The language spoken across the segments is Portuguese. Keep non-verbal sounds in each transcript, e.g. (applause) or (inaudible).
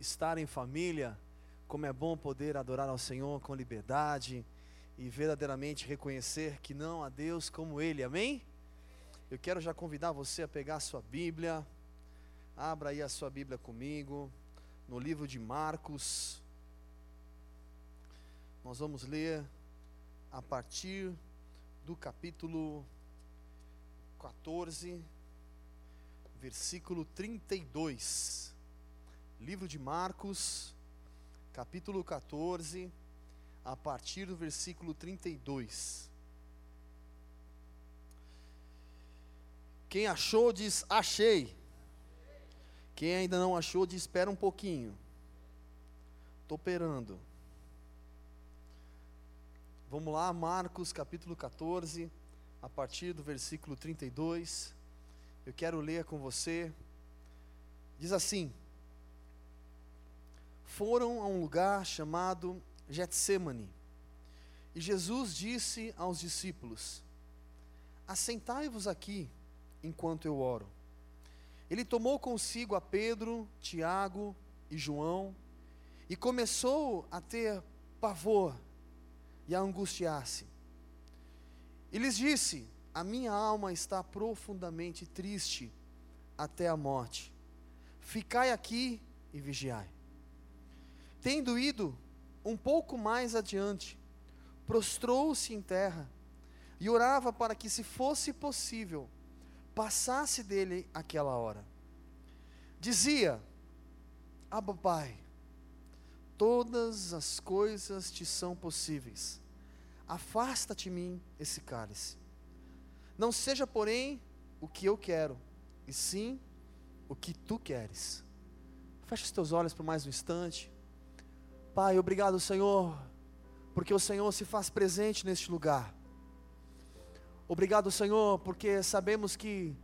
estar em família, como é bom poder adorar ao Senhor com liberdade e verdadeiramente reconhecer que não há Deus como Ele, amém? Eu quero já convidar você a pegar a sua Bíblia, abra aí a sua Bíblia comigo, no livro de Marcos, nós vamos ler a partir do capítulo 14, versículo 32. Livro de Marcos, capítulo 14, a partir do versículo 32. Quem achou diz achei. Quem ainda não achou diz espera um pouquinho. Estou operando. Vamos lá, Marcos capítulo 14, a partir do versículo 32. Eu quero ler com você. Diz assim: Foram a um lugar chamado Getsemane. E Jesus disse aos discípulos: Assentai-vos aqui enquanto eu oro. Ele tomou consigo a Pedro, Tiago e João e começou a ter pavor e a angustiar-se. E lhes disse: A minha alma está profundamente triste até a morte. Ficai aqui e vigiai. Tendo ido um pouco mais adiante, prostrou-se em terra e orava para que, se fosse possível, passasse dele aquela hora. Dizia: Abba, Pai, todas as coisas te são possíveis. Afasta-te de mim esse cálice. Não seja, porém, o que eu quero, e sim o que tu queres. Fecha os teus olhos por mais um instante. Pai, obrigado, Senhor, porque o Senhor se faz presente neste lugar. Obrigado, Senhor, porque sabemos que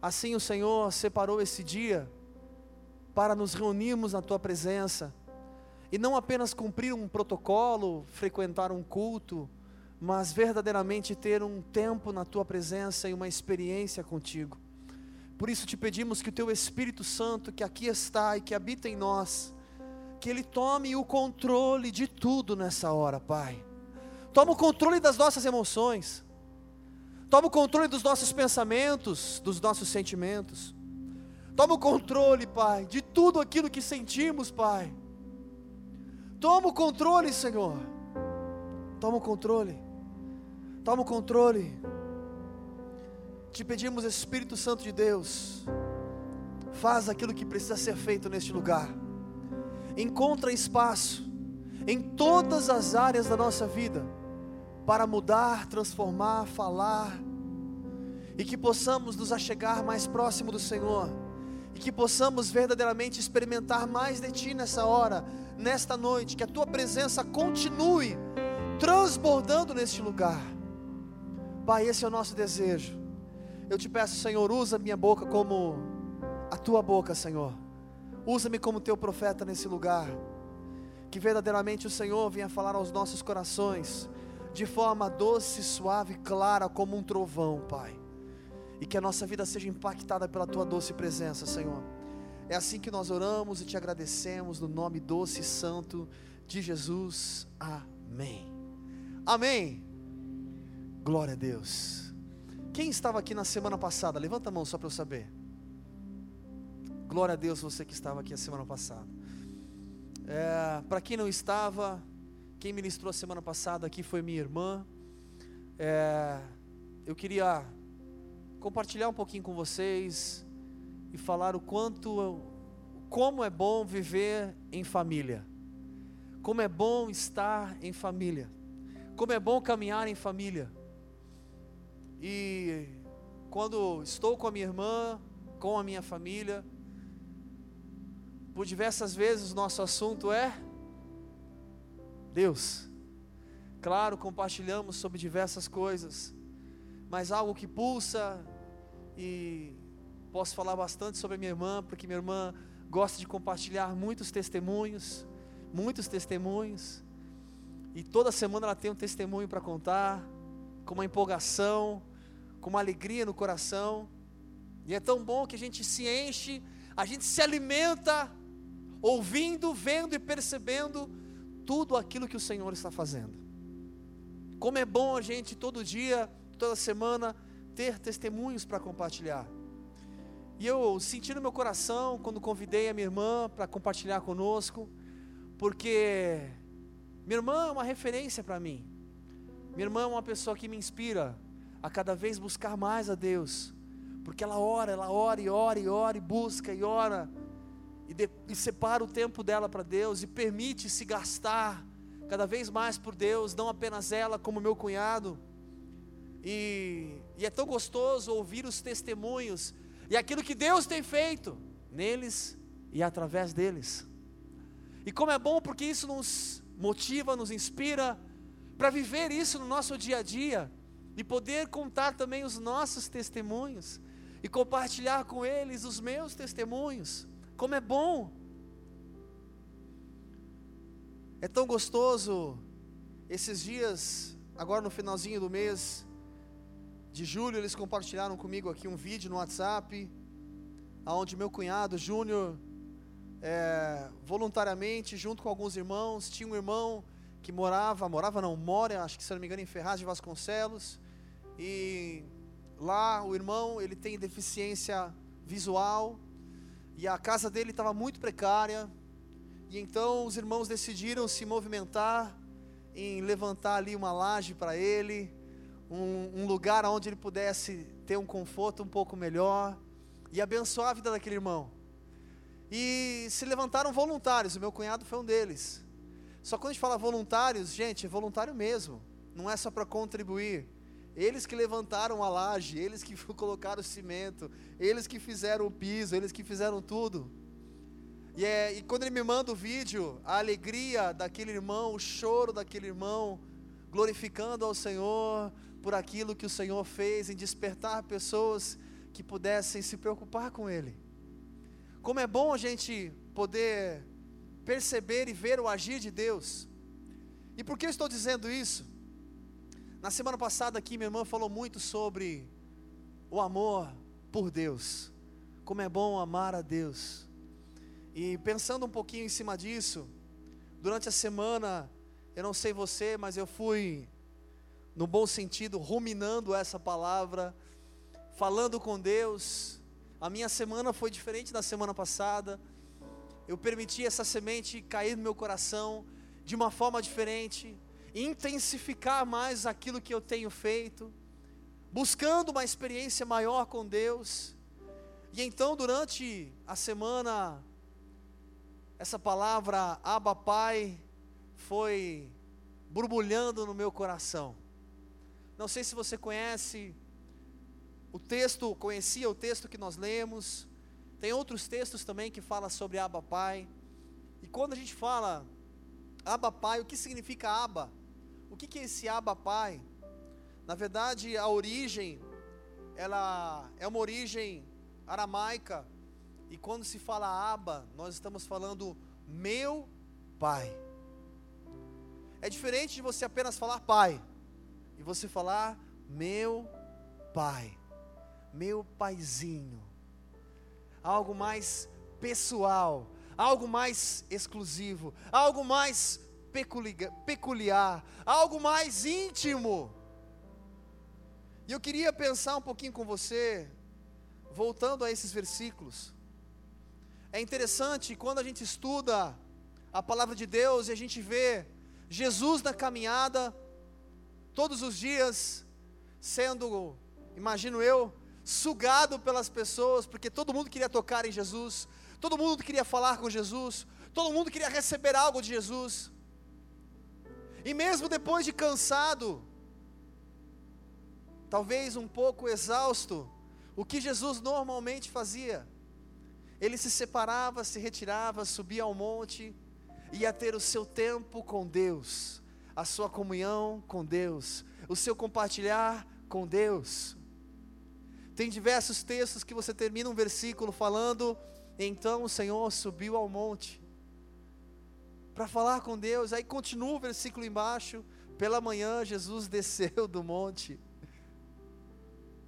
assim o Senhor separou esse dia para nos reunirmos na tua presença e não apenas cumprir um protocolo, frequentar um culto, mas verdadeiramente ter um tempo na tua presença e uma experiência contigo. Por isso te pedimos que o teu Espírito Santo, que aqui está e que habita em nós, que ele tome o controle de tudo nessa hora, Pai. Toma o controle das nossas emoções. Toma o controle dos nossos pensamentos, dos nossos sentimentos. Toma o controle, Pai, de tudo aquilo que sentimos, Pai. Toma o controle, Senhor. Toma o controle. Toma o controle. Te pedimos, Espírito Santo de Deus, faz aquilo que precisa ser feito neste lugar encontra espaço em todas as áreas da nossa vida para mudar, transformar, falar e que possamos nos achegar mais próximo do Senhor e que possamos verdadeiramente experimentar mais de Ti nessa hora, nesta noite, que a Tua presença continue transbordando neste lugar. Pai, esse é o nosso desejo. Eu te peço, Senhor, usa minha boca como a Tua boca, Senhor Usa-me como teu profeta nesse lugar. Que verdadeiramente o Senhor venha falar aos nossos corações, de forma doce, suave, clara, como um trovão, Pai. E que a nossa vida seja impactada pela tua doce presença, Senhor. É assim que nós oramos e te agradecemos, no nome doce e santo de Jesus. Amém. Amém. Glória a Deus. Quem estava aqui na semana passada? Levanta a mão só para eu saber. Glória a Deus, você que estava aqui a semana passada. É, Para quem não estava, quem ministrou a semana passada aqui foi minha irmã. É, eu queria compartilhar um pouquinho com vocês e falar o quanto, como é bom viver em família, como é bom estar em família, como é bom caminhar em família. E quando estou com a minha irmã, com a minha família, por diversas vezes nosso assunto é Deus. Claro, compartilhamos sobre diversas coisas, mas algo que pulsa e posso falar bastante sobre minha irmã, porque minha irmã gosta de compartilhar muitos testemunhos, muitos testemunhos. E toda semana ela tem um testemunho para contar, com uma empolgação, com uma alegria no coração. E é tão bom que a gente se enche, a gente se alimenta ouvindo, vendo e percebendo tudo aquilo que o Senhor está fazendo. Como é bom a gente todo dia, toda semana, ter testemunhos para compartilhar. E eu senti no meu coração quando convidei a minha irmã para compartilhar conosco, porque minha irmã é uma referência para mim. Minha irmã é uma pessoa que me inspira a cada vez buscar mais a Deus, porque ela ora, ela ora e ora e ora e busca e ora e, de, e separa o tempo dela para Deus e permite se gastar cada vez mais por Deus, não apenas ela, como meu cunhado. E, e é tão gostoso ouvir os testemunhos e aquilo que Deus tem feito neles e através deles. E como é bom porque isso nos motiva, nos inspira para viver isso no nosso dia a dia e poder contar também os nossos testemunhos e compartilhar com eles os meus testemunhos. Como é bom! É tão gostoso esses dias, agora no finalzinho do mês de julho, eles compartilharam comigo aqui um vídeo no WhatsApp, onde meu cunhado Júnior, é, voluntariamente, junto com alguns irmãos, tinha um irmão que morava, morava não, mora, acho que se não me engano, em Ferraz de Vasconcelos, e lá o irmão, ele tem deficiência visual, e a casa dele estava muito precária, e então os irmãos decidiram se movimentar em levantar ali uma laje para ele, um, um, lugar onde ele pudesse ter um conforto um pouco melhor e abençoar a vida daquele irmão. E se levantaram voluntários, o meu cunhado foi um deles. Só quando a gente fala voluntários, gente, é voluntário mesmo, não é só para contribuir. Eles que levantaram a laje, eles que (laughs) colocaram o cimento, eles que fizeram o piso, eles que fizeram tudo. E, é, e quando ele me manda o vídeo, a alegria daquele irmão, o choro daquele irmão, glorificando ao Senhor por aquilo que o Senhor fez em despertar pessoas que pudessem se preocupar com Ele. Como é bom a gente poder perceber e ver o agir de Deus. E por que eu estou dizendo isso? Na semana passada aqui, minha irmã falou muito sobre o amor por Deus. Como é bom amar a Deus. E pensando um pouquinho em cima disso, durante a semana, eu não sei você, mas eu fui, no bom sentido, ruminando essa palavra, falando com Deus. A minha semana foi diferente da semana passada. Eu permiti essa semente cair no meu coração de uma forma diferente intensificar mais aquilo que eu tenho feito, buscando uma experiência maior com Deus. E então, durante a semana, essa palavra Abba Pai foi borbulhando no meu coração. Não sei se você conhece o texto, conhecia o texto que nós lemos. Tem outros textos também que fala sobre Abba Pai. E quando a gente fala Abba Pai, o que significa Abba? O que, é esse Abba Pai? Na verdade, a origem, ela é uma origem aramaica, e quando se fala Abba, nós estamos falando meu Pai. É diferente de você apenas falar Pai, e você falar meu Pai, meu Paizinho, algo mais pessoal, algo mais exclusivo, algo mais peculiar, algo mais íntimo. E eu queria pensar um pouquinho com você, voltando a esses versículos. É interessante quando a gente estuda a palavra de Deus e a gente vê Jesus na caminhada, todos os dias, sendo, imagino eu, sugado pelas pessoas, porque todo mundo queria tocar em Jesus, todo mundo queria falar com Jesus, todo mundo queria receber algo de Jesus. E mesmo depois de cansado, talvez um pouco exausto, o que Jesus normalmente fazia? Ele se separava, se retirava, subia ao monte, ia ter o seu tempo com Deus, a sua comunhão com Deus, o seu compartilhar com Deus. Tem diversos textos que você termina um versículo falando: então o Senhor subiu ao monte para falar com Deus. Aí continua o versículo embaixo: pela manhã Jesus (laughs) desceu do monte.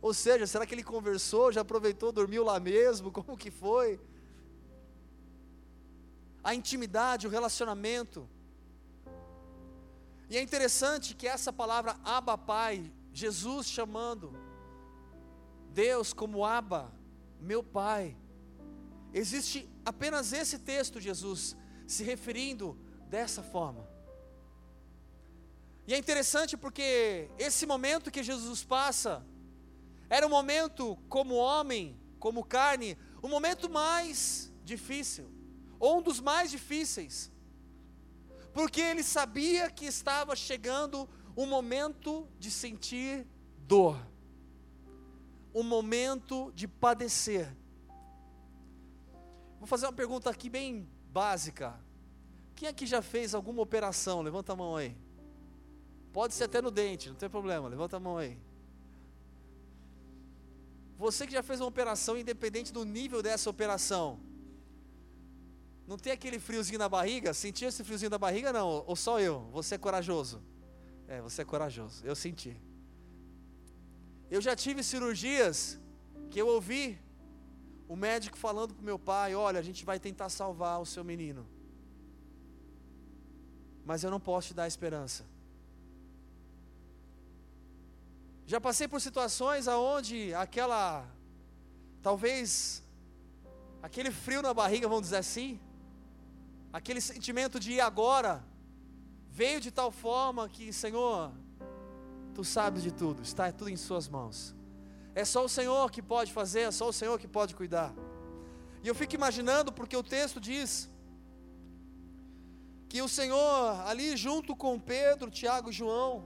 Ou seja, será que ele conversou, já aproveitou, dormiu lá mesmo? (laughs) Como que foi? a intimidade, o relacionamento. E é interessante que essa palavra Abba Pai, Jesus chamando Deus como Abba, meu Pai. Existe apenas esse texto, Jesus, se referindo dessa forma. E é interessante porque esse momento que Jesus passa, era um momento como homem, como carne, o um momento mais difícil, ou um dos mais difíceis, porque ele sabia que estava chegando um momento de sentir dor, um momento de padecer. Vou fazer uma pergunta aqui bem básica. Quem aqui já fez alguma operação? Levanta a mão aí. Pode ser até no dente, não tem problema. Levanta a mão aí. Você que já fez uma operação, independente do nível dessa operação, não tem aquele friozinho na barriga? Sentiu esse friozinho da barriga? Não, ou só eu? Você é corajoso. É, você é corajoso. Eu senti. Eu já tive cirurgias que eu ouvi o médico falando para o meu pai: Olha, a gente vai tentar salvar o seu menino, mas eu não posso te dar esperança. Já passei por situações aonde aquela, talvez, aquele frio na barriga, vamos dizer assim, aquele sentimento de ir agora, veio de tal forma que, Senhor, Tu sabes de tudo, está tudo em Suas mãos. É só o Senhor que pode fazer, é só o Senhor que pode cuidar. E eu fico imaginando, porque o texto diz que o Senhor, ali junto com Pedro, Tiago e João,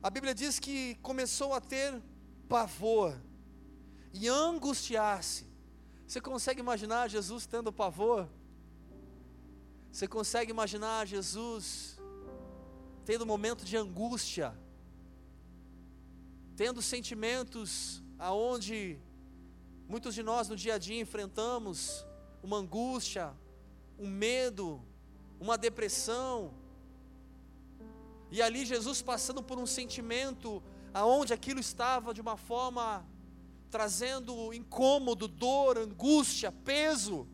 a Bíblia diz que começou a ter pavor e angustiar-se. Você consegue imaginar Jesus tendo pavor? Você consegue imaginar Jesus tendo um momento de angústia, tendo sentimentos aonde muitos de nós no dia a dia enfrentamos uma angústia, um medo, uma depressão. E ali Jesus passando por um sentimento aonde aquilo estava de uma forma trazendo incômodo, dor, angústia, peso.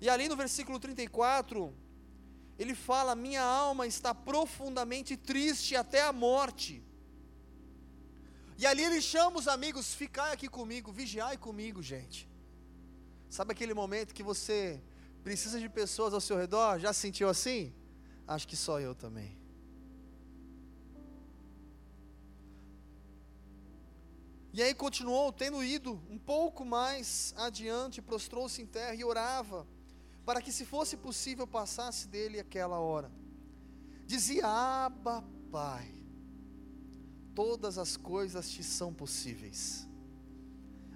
E ali no versículo 34, ele fala: Minha alma está profundamente triste até a morte. E ali ele chama os amigos: Ficai aqui comigo, vigiai comigo, gente. Sabe aquele momento que você precisa de pessoas ao seu redor? Já sentiu assim? Acho que só eu também. E aí continuou, tendo ido um pouco mais adiante, prostrou-se em terra e orava para que, se fosse possível, passasse dele aquela hora. Dizia: Abba, Pai, todas as coisas te são possíveis.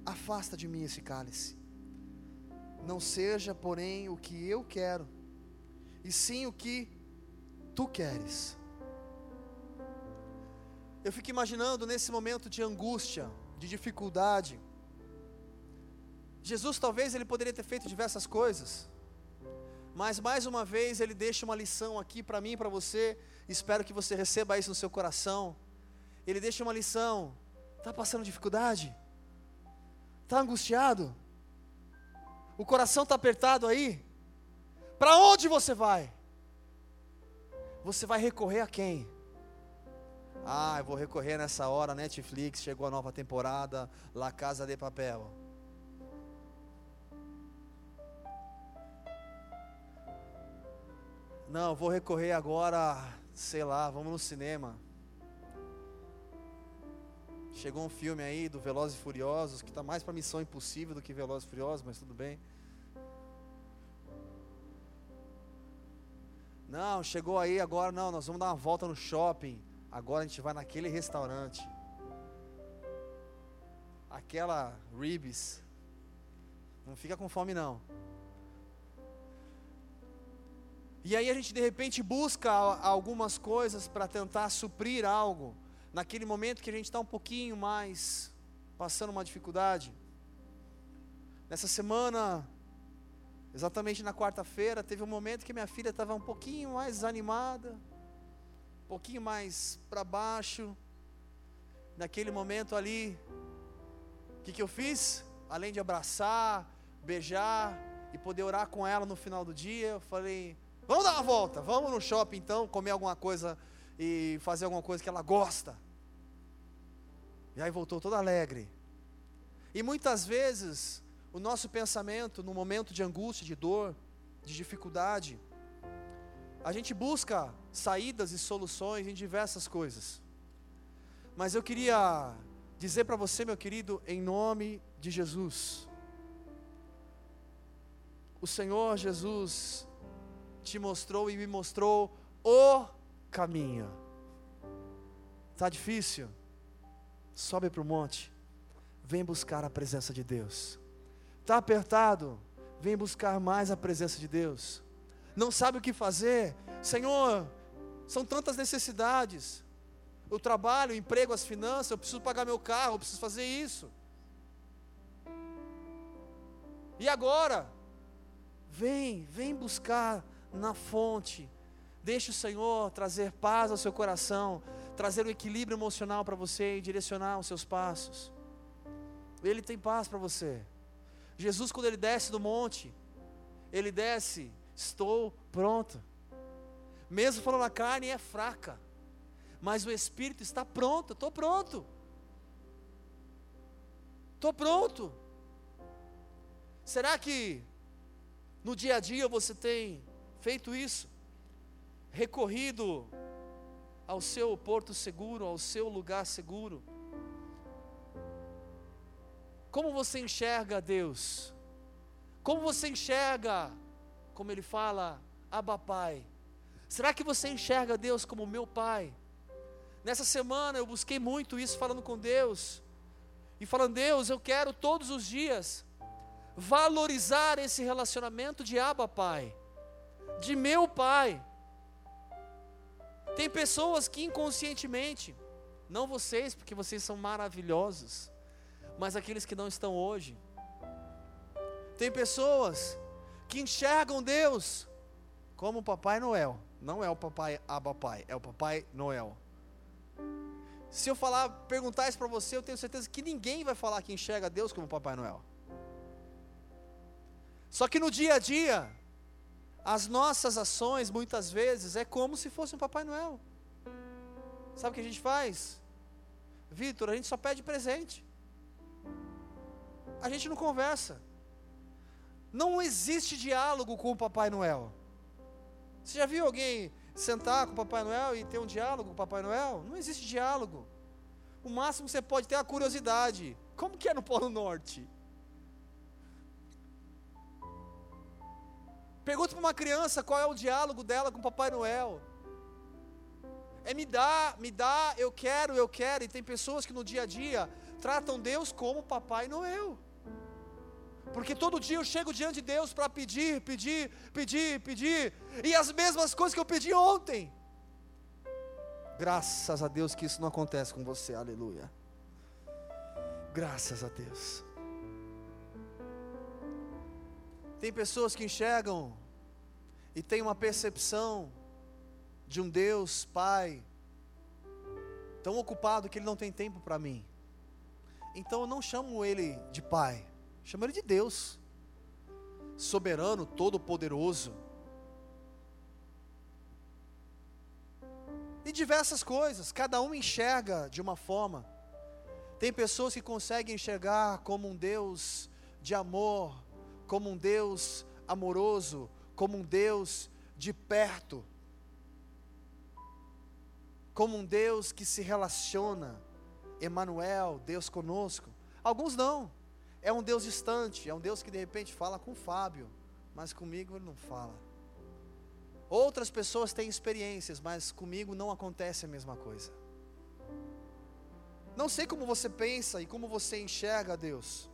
Afasta de mim esse cálice. Não seja, porém, o que eu quero, e sim o que tu queres. Eu fico imaginando nesse momento de angústia, de dificuldade. Jesus talvez ele poderia ter feito diversas coisas. Mas mais uma vez ele deixa uma lição aqui para mim e para você. Espero que você receba isso no seu coração. Ele deixa uma lição. Está passando dificuldade? Está angustiado? O coração está apertado aí? Para onde você vai? Você vai recorrer a quem? Ah, eu vou recorrer nessa hora, Netflix, chegou a nova temporada, La Casa de Papel. Não, vou recorrer agora, sei lá, vamos no cinema. Chegou um filme aí do Velozes e Furiosos, que está mais para Missão Impossível do que Velozes e Furiosos, mas tudo bem. Não, chegou aí agora, não, nós vamos dar uma volta no shopping. Agora a gente vai naquele restaurante. Aquela ribs. Não fica com fome não. E aí a gente de repente busca algumas coisas para tentar suprir algo, naquele momento que a gente está um pouquinho mais passando uma dificuldade. Nessa semana, exatamente na quarta-feira, teve um momento que minha filha estava um pouquinho mais desanimada, um pouquinho mais para baixo. Naquele momento ali, o que, que eu fiz? Além de abraçar, beijar e poder orar com ela no final do dia. Eu falei: vamos dar uma volta, vamos no shopping então, comer alguma coisa e fazer alguma coisa que ela gosta. E aí voltou toda alegre. E muitas vezes, o nosso pensamento, no momento de angústia, de dor, de dificuldade, a gente busca saídas e soluções em diversas coisas. Mas eu queria dizer para você, meu querido, em nome de Jesus, o Senhor Jesus te mostrou e me mostrou o caminho. Está difícil? Sobe para o monte, vem buscar a presença de Deus. Está apertado? Vem buscar mais a presença de Deus. Não sabe o que fazer? Senhor, são tantas necessidades. O trabalho, o emprego, as finanças, eu preciso pagar meu carro, eu preciso fazer isso. E agora? Vem, vem buscar na fonte. Deixe o Senhor trazer paz ao seu coração, trazer um equilíbrio emocional para você e direcionar os seus passos. Ele tem paz para você. Jesus, quando ele desce do monte, ele desce, estou pronto. Mesmo falando a carne é fraca, mas o espírito está pronto, estou pronto. Estou pronto. Será que no dia a dia você tem feito isso? Recorrido ao seu porto seguro, ao seu lugar seguro? Como você enxerga Deus? Como você enxerga, como ele fala, Abba Pai? Será que você enxerga Deus como meu Pai? Nessa semana eu busquei muito isso falando com Deus. E falando, Deus, eu quero todos os dias valorizar esse relacionamento de Abba Pai, de meu Pai. Tem pessoas que inconscientemente, não vocês, porque vocês são maravilhosos, mas aqueles que não estão hoje. Tem pessoas que enxergam Deus como o Papai Noel. Não é o Papai Abba Pai, é o Papai Noel. Se eu falar, perguntar isso para você, eu tenho certeza que ninguém vai falar que enxerga Deus como Papai Noel. Só que no dia a dia, as nossas ações muitas vezes é como se fosse um Papai Noel. Sabe o que a gente faz? Vitor, a gente só pede presente. A gente não conversa. Não existe diálogo com o Papai Noel. Você já viu alguém sentar com o Papai Noel e ter um diálogo com o Papai Noel? Não existe diálogo. O máximo que você pode ter é a curiosidade. Como que é no Polo Norte? Pergunta para uma criança qual é o diálogo dela com Papai Noel. É me dá, me dá, eu quero, eu quero. E tem pessoas que no dia a dia tratam Deus como Papai Noel. Porque todo dia eu chego diante de Deus para pedir, pedir, pedir, pedir. E as mesmas coisas que eu pedi ontem. Graças a Deus que isso não acontece com você, aleluia. Graças a Deus. Tem pessoas que enxergam e têm uma percepção de um Deus Pai tão ocupado que ele não tem tempo para mim. Então eu não chamo ele de Pai, chamo ele de Deus, soberano, todo-poderoso. E diversas coisas, cada um enxerga de uma forma. Tem pessoas que conseguem enxergar como um Deus de amor, como um Deus amoroso, como um Deus de perto, como um Deus que se relaciona, Emanuel, Deus conosco. Alguns não. É um Deus distante, é um Deus que de repente fala com Fábio, mas comigo ele não fala. Outras pessoas têm experiências, mas comigo não acontece a mesma coisa. Não sei como você pensa e como você enxerga Deus.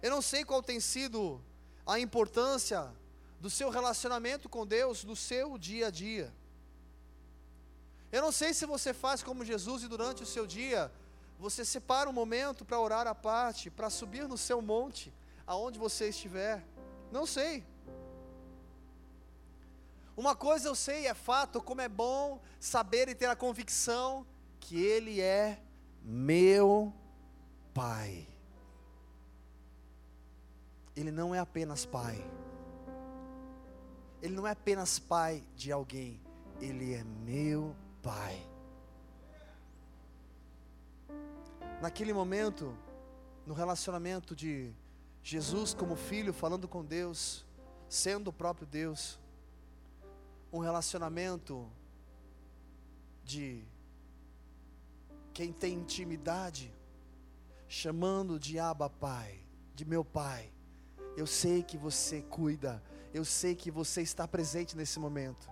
Eu não sei qual tem sido a importância do seu relacionamento com Deus no seu dia a dia. Eu não sei se você faz como Jesus e durante o seu dia você separa um momento para orar à parte, para subir no seu monte, aonde você estiver. Não sei. Uma coisa eu sei, é fato, como é bom saber e ter a convicção que Ele é meu Pai. Ele não é apenas pai. Ele não é apenas pai de alguém, ele é meu pai. Naquele momento, no relacionamento de Jesus como filho falando com Deus, sendo o próprio Deus, um relacionamento de quem tem intimidade, chamando de Abba Pai, de meu Pai. Eu sei que você cuida, eu sei que você está presente nesse momento.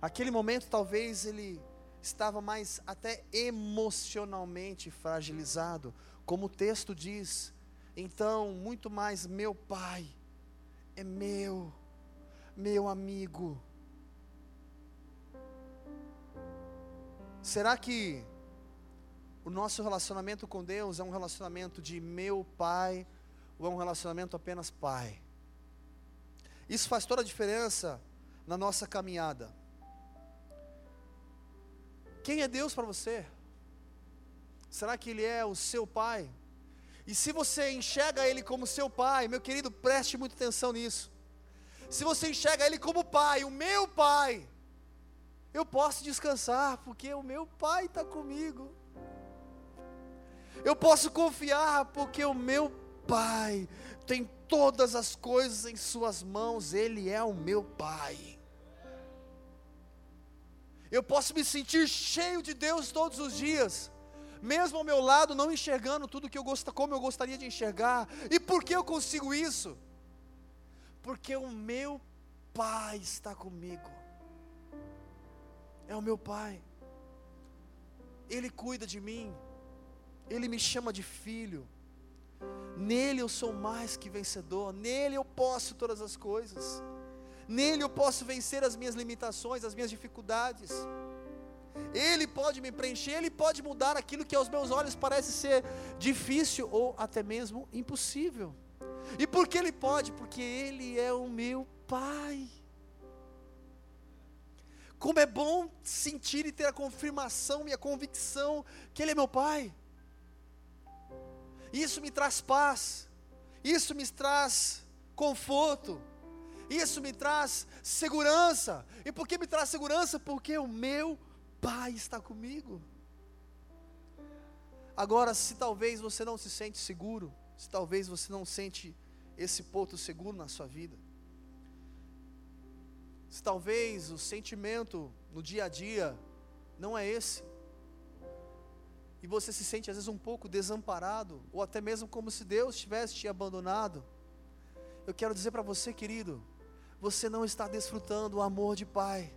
Aquele momento talvez ele estava mais até emocionalmente fragilizado, como o texto diz. Então, muito mais meu pai é meu, meu amigo. Será que o nosso relacionamento com Deus é um relacionamento de meu pai ou é um relacionamento apenas pai? Isso faz toda a diferença na nossa caminhada. Quem é Deus para você? Será que Ele é o seu pai? E se você enxerga Ele como seu pai, meu querido, preste muita atenção nisso. Se você enxerga Ele como pai, o meu pai, eu posso descansar, porque o meu pai está comigo. Eu posso confiar, porque o meu pai tem todas as coisas em Suas mãos, Ele é o meu pai. Eu posso me sentir cheio de Deus todos os dias, mesmo ao meu lado não enxergando tudo que eu como eu gostaria de enxergar. E por que eu consigo isso? Porque o meu Pai está comigo. É o meu Pai. Ele cuida de mim. Ele me chama de filho. Nele eu sou mais que vencedor, nele eu posso todas as coisas, nele eu posso vencer as minhas limitações, as minhas dificuldades. Ele pode me preencher, Ele pode mudar aquilo que aos meus olhos parece ser difícil ou até mesmo impossível. E por que Ele pode? Porque Ele é o meu Pai. Como é bom sentir e ter a confirmação e a convicção que Ele é meu Pai. Isso me traz paz, isso me traz conforto, isso me traz segurança. E por que me traz segurança? Porque o meu Pai está comigo. Agora, se talvez você não se sente seguro, se talvez você não sente esse ponto seguro na sua vida, se talvez o sentimento no dia a dia não é esse, e você se sente às vezes um pouco desamparado, ou até mesmo como se Deus tivesse te abandonado, eu quero dizer para você, querido, você não está desfrutando o amor de Pai.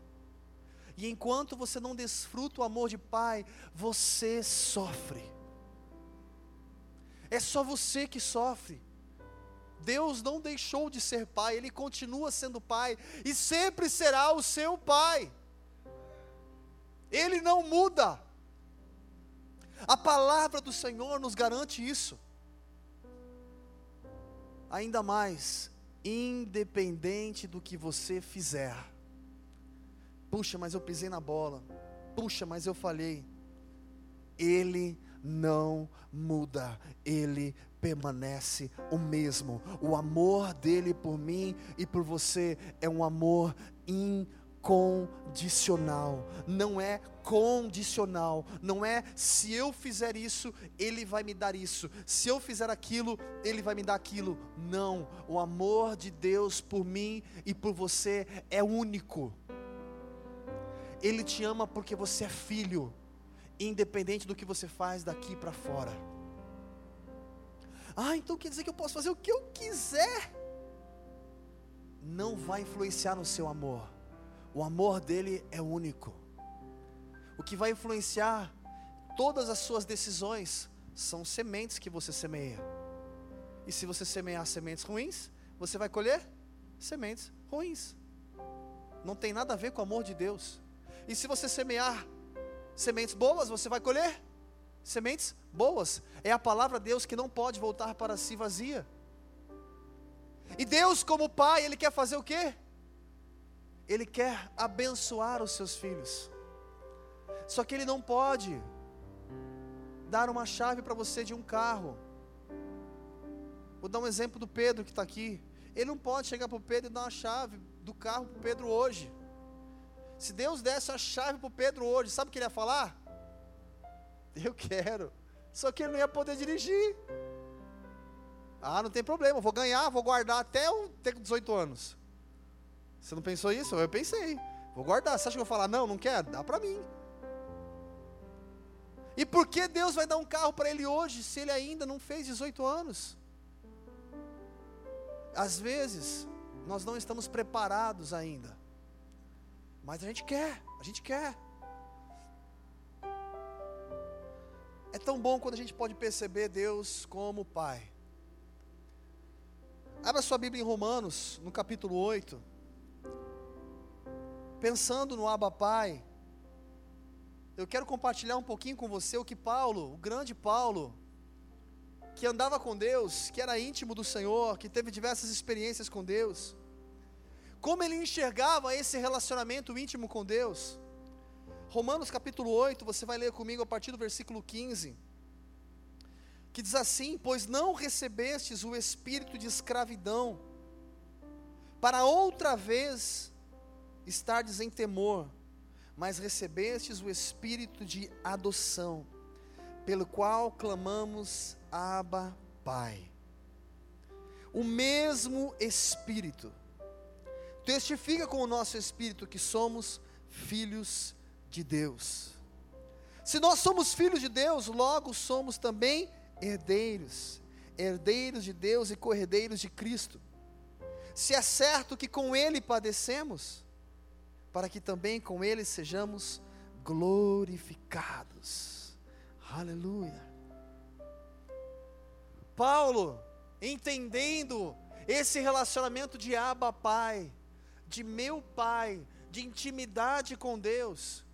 E enquanto você não desfruta o amor de Pai, você sofre. É só você que sofre. Deus não deixou de ser Pai, Ele continua sendo Pai e sempre será o seu Pai. Ele não muda. A palavra do Senhor nos garante isso. Ainda mais, independente do que você fizer. Puxa, mas eu pisei na bola. Puxa, mas eu falhei. Ele não muda, ele permanece o mesmo. O amor dele por mim e por você é um amor incondicional condicional, não é condicional, não é se eu fizer isso, ele vai me dar isso, se eu fizer aquilo, ele vai me dar aquilo. Não, o amor de Deus por mim e por você é único. Ele te ama porque você é filho, independente do que você faz daqui para fora. Ah, então quer dizer que eu posso fazer o que eu quiser? Não vai influenciar no seu amor o amor dele é único. O que vai influenciar todas as suas decisões são sementes que você semeia. E se você semear sementes ruins, você vai colher sementes ruins. Não tem nada a ver com o amor de Deus. E se você semear sementes boas, você vai colher sementes boas. É a palavra de Deus que não pode voltar para si vazia. E Deus, como Pai, Ele quer fazer o quê? Ele quer abençoar os seus filhos. Só que Ele não pode dar uma chave para você de um carro. Vou dar um exemplo do Pedro que está aqui. Ele não pode chegar para o Pedro e dar uma chave do carro para o Pedro hoje. Se Deus desse a chave para o Pedro hoje, sabe o que ele ia falar? Eu quero. Só que ele não ia poder dirigir. Ah, não tem problema, vou ganhar, vou guardar até eu ter 18 anos. Você não pensou isso? Eu pensei. Vou guardar. Você acha que eu vou falar, não, não quero? Dá para mim. E por que Deus vai dar um carro para ele hoje, se ele ainda não fez 18 anos? Às vezes, nós não estamos preparados ainda. Mas a gente quer, a gente quer. É tão bom quando a gente pode perceber Deus como Pai. Abra sua Bíblia em Romanos, no capítulo 8. Pensando no Abba Pai, eu quero compartilhar um pouquinho com você o que Paulo, o grande Paulo, que andava com Deus, que era íntimo do Senhor, que teve diversas experiências com Deus, como ele enxergava esse relacionamento íntimo com Deus. Romanos capítulo 8, você vai ler comigo a partir do versículo 15, que diz assim: Pois não recebestes o espírito de escravidão, para outra vez estardes em temor, mas recebestes o espírito de adoção, pelo qual clamamos, Abba, Pai. O mesmo Espírito testifica com o nosso espírito que somos filhos de Deus. Se nós somos filhos de Deus, logo somos também herdeiros, herdeiros de Deus e corredeiros de Cristo. Se é certo que com Ele padecemos, para que também com Ele sejamos glorificados. Aleluia. Paulo, entendendo esse relacionamento de Abba Pai, de meu Pai, de intimidade com Deus,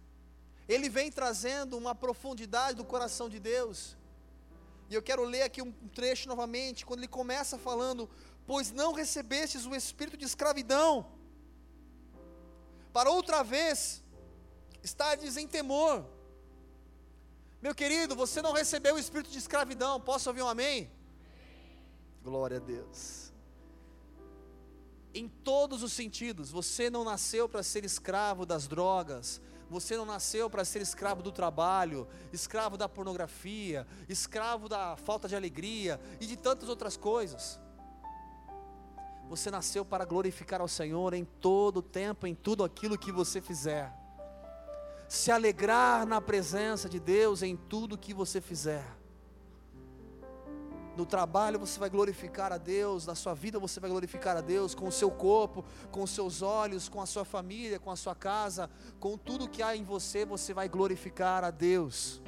ele vem trazendo uma profundidade do coração de Deus. E eu quero ler aqui um trecho novamente, quando ele começa falando: Pois não recebestes o espírito de escravidão, para outra vez estardes em temor. Meu querido, você não recebeu o espírito de escravidão, posso ouvir um amém? Glória a Deus. Em todos os sentidos, você não nasceu para ser escravo das drogas, você não nasceu para ser escravo do trabalho, escravo da pornografia, escravo da falta de alegria e de tantas outras coisas. Você nasceu para glorificar ao Senhor em todo o tempo, em tudo aquilo que você fizer. Se alegrar na presença de Deus em tudo que você fizer. No trabalho você vai glorificar a Deus, na sua vida você vai glorificar a Deus, com o seu corpo, com os seus olhos, com a sua família, com a sua casa, com tudo que há em você, você vai glorificar a Deus.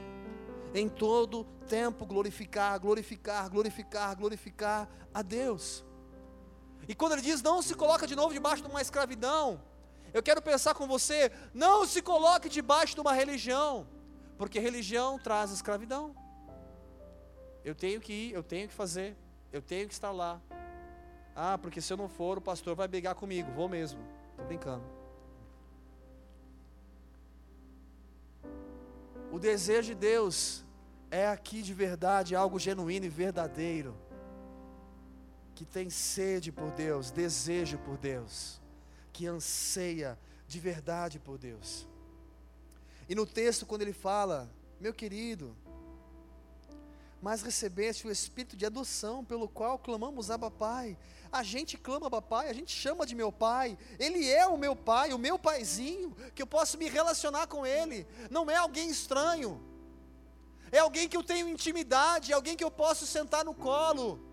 Em todo tempo glorificar, glorificar, glorificar, glorificar a Deus. E quando ele diz não se coloca de novo debaixo de uma escravidão, eu quero pensar com você, não se coloque debaixo de uma religião, porque religião traz escravidão. Eu tenho que ir, eu tenho que fazer, eu tenho que estar lá. Ah, porque se eu não for, o pastor vai brigar comigo. Vou mesmo. Estou brincando. O desejo de Deus é aqui de verdade algo genuíno e verdadeiro que tem sede por Deus, desejo por Deus, que anseia de verdade por Deus. E no texto, quando ele fala, meu querido, mas recebeste o espírito de adoção, pelo qual clamamos Abba Pai. A gente clama Abba Pai, a gente chama de meu Pai. Ele é o meu Pai, o meu paizinho, que eu posso me relacionar com Ele. Não é alguém estranho. É alguém que eu tenho intimidade, é alguém que eu posso sentar no colo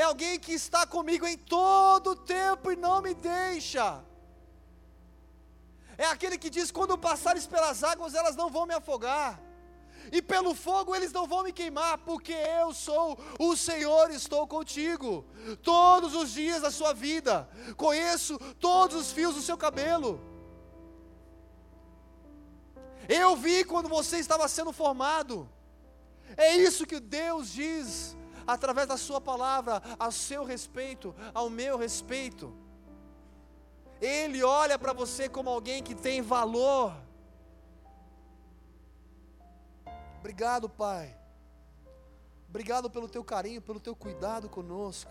é alguém que está comigo em todo o tempo e não me deixa. É aquele que diz: quando passares pelas águas, elas não vão me afogar, e pelo fogo eles não vão me queimar, porque eu sou o Senhor, estou contigo, todos os dias da sua vida, conheço todos os fios do seu cabelo. Eu vi quando você estava sendo formado, é isso que Deus diz através da Sua palavra, a seu respeito, ao meu respeito. Ele olha para você como alguém que tem valor. Obrigado, Pai. Obrigado pelo teu carinho, pelo teu cuidado conosco.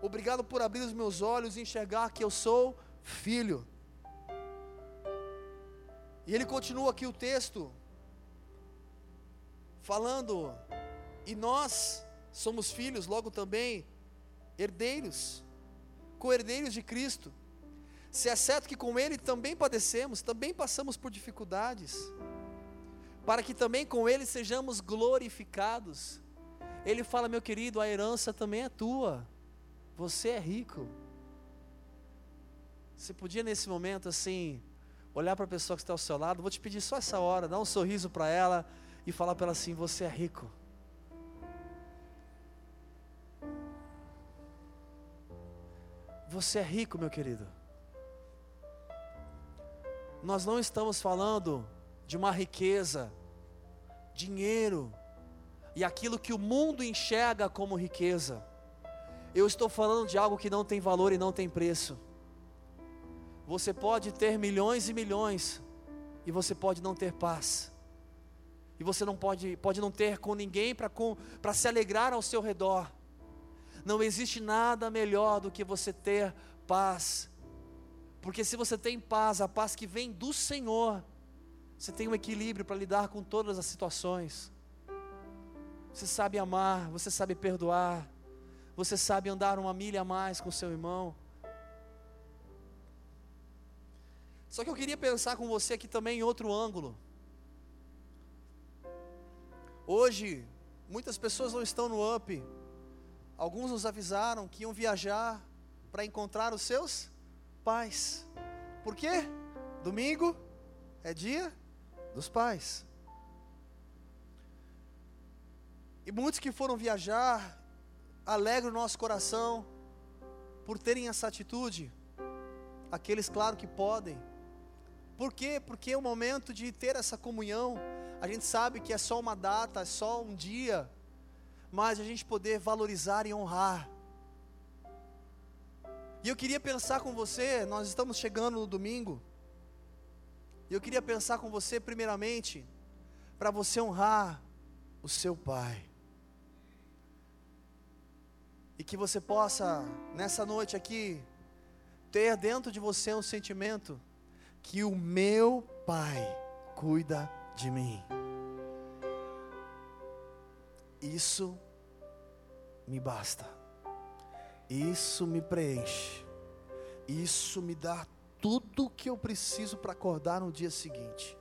Obrigado por abrir os meus olhos e enxergar que eu sou filho. E ele continua aqui o texto, falando, e nós somos filhos, logo também herdeiros, co-herdeiros de Cristo. Se é certo que com Ele também padecemos, também passamos por dificuldades, para que também com Ele sejamos glorificados. Ele fala, meu querido, a herança também é tua, você é rico. Você podia nesse momento assim, olhar para a pessoa que está ao seu lado, vou te pedir só essa hora, dar um sorriso para ela e falar para ela assim: você é rico. Você é rico, meu querido. Nós não estamos falando de uma riqueza, dinheiro e aquilo que o mundo enxerga como riqueza. Eu estou falando de algo que não tem valor e não tem preço. Você pode ter milhões e milhões e você pode não ter paz. E você não pode, pode não ter com ninguém para se alegrar ao seu redor. Não existe nada melhor do que você ter paz porque se você tem paz, a paz que vem do Senhor, você tem um equilíbrio para lidar com todas as situações. Você sabe amar, você sabe perdoar, você sabe andar uma milha a mais com seu irmão. Só que eu queria pensar com você aqui também em outro ângulo. Hoje, muitas pessoas não estão no UP. Alguns nos avisaram que iam viajar para encontrar os seus pais. Por quê? Domingo é dia dos pais. E muitos que foram viajar, alegram o nosso coração por terem essa atitude. Aqueles, claro, que podem. Por quê? Porque é o momento de ter essa comunhão. A gente sabe que é só uma data, é só um dia, mas a gente poder valorizar e honrar e eu queria pensar com você, nós estamos chegando no domingo, e eu queria pensar com você, primeiramente, para você honrar o seu pai. E que você possa, nessa noite aqui, ter dentro de você um sentimento que o meu pai cuida de mim. Isso me basta. Isso me preenche. Isso me dá tudo o que eu preciso para acordar no dia seguinte.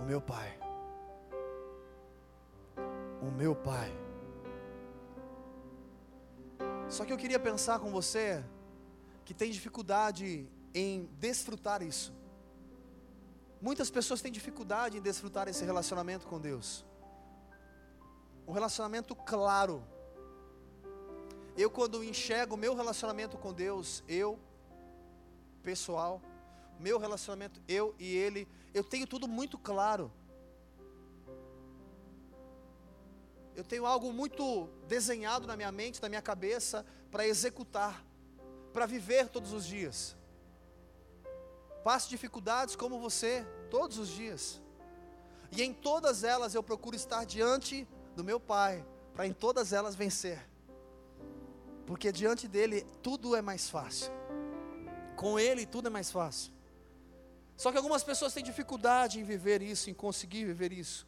O meu Pai. O meu Pai. Só que eu queria pensar com você que tem dificuldade em desfrutar isso. Muitas pessoas têm dificuldade em desfrutar esse relacionamento com Deus. Um relacionamento claro eu, quando enxergo o meu relacionamento com Deus, eu, pessoal, meu relacionamento, eu e Ele, eu tenho tudo muito claro. Eu tenho algo muito desenhado na minha mente, na minha cabeça, para executar, para viver todos os dias. Passo dificuldades como você, todos os dias. E em todas elas eu procuro estar diante do meu Pai, para em todas elas vencer porque diante dele tudo é mais fácil. Com ele tudo é mais fácil. Só que algumas pessoas têm dificuldade em viver isso, em conseguir viver isso.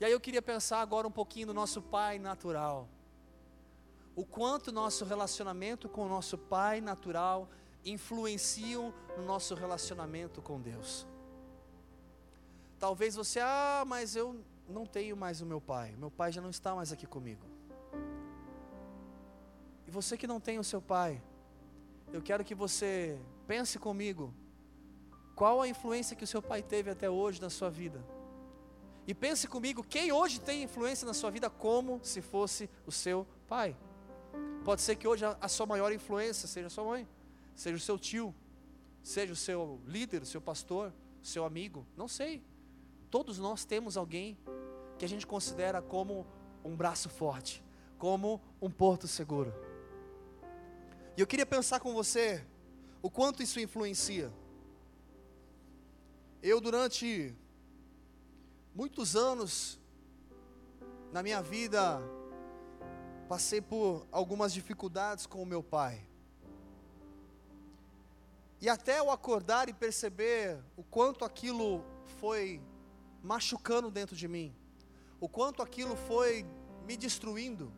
E aí eu queria pensar agora um pouquinho no nosso pai natural. O quanto nosso relacionamento com o nosso pai natural influenciam no nosso relacionamento com Deus. Talvez você, ah, mas eu não tenho mais o meu pai. Meu pai já não está mais aqui comigo você que não tem o seu pai, eu quero que você pense comigo. Qual a influência que o seu pai teve até hoje na sua vida? E pense comigo, quem hoje tem influência na sua vida como se fosse o seu pai? Pode ser que hoje a, sua maior influência seja sua mãe, seja o seu tio, seja o seu líder, o seu pastor, seu amigo, não sei. Todos nós temos alguém que a gente considera como um braço forte, como um porto seguro. E eu queria pensar com você o quanto isso influencia. Eu, durante muitos anos, Na minha vida, passei por algumas dificuldades com o meu pai. E até eu acordar e perceber o quanto aquilo foi machucando dentro de mim, o quanto aquilo foi me destruindo,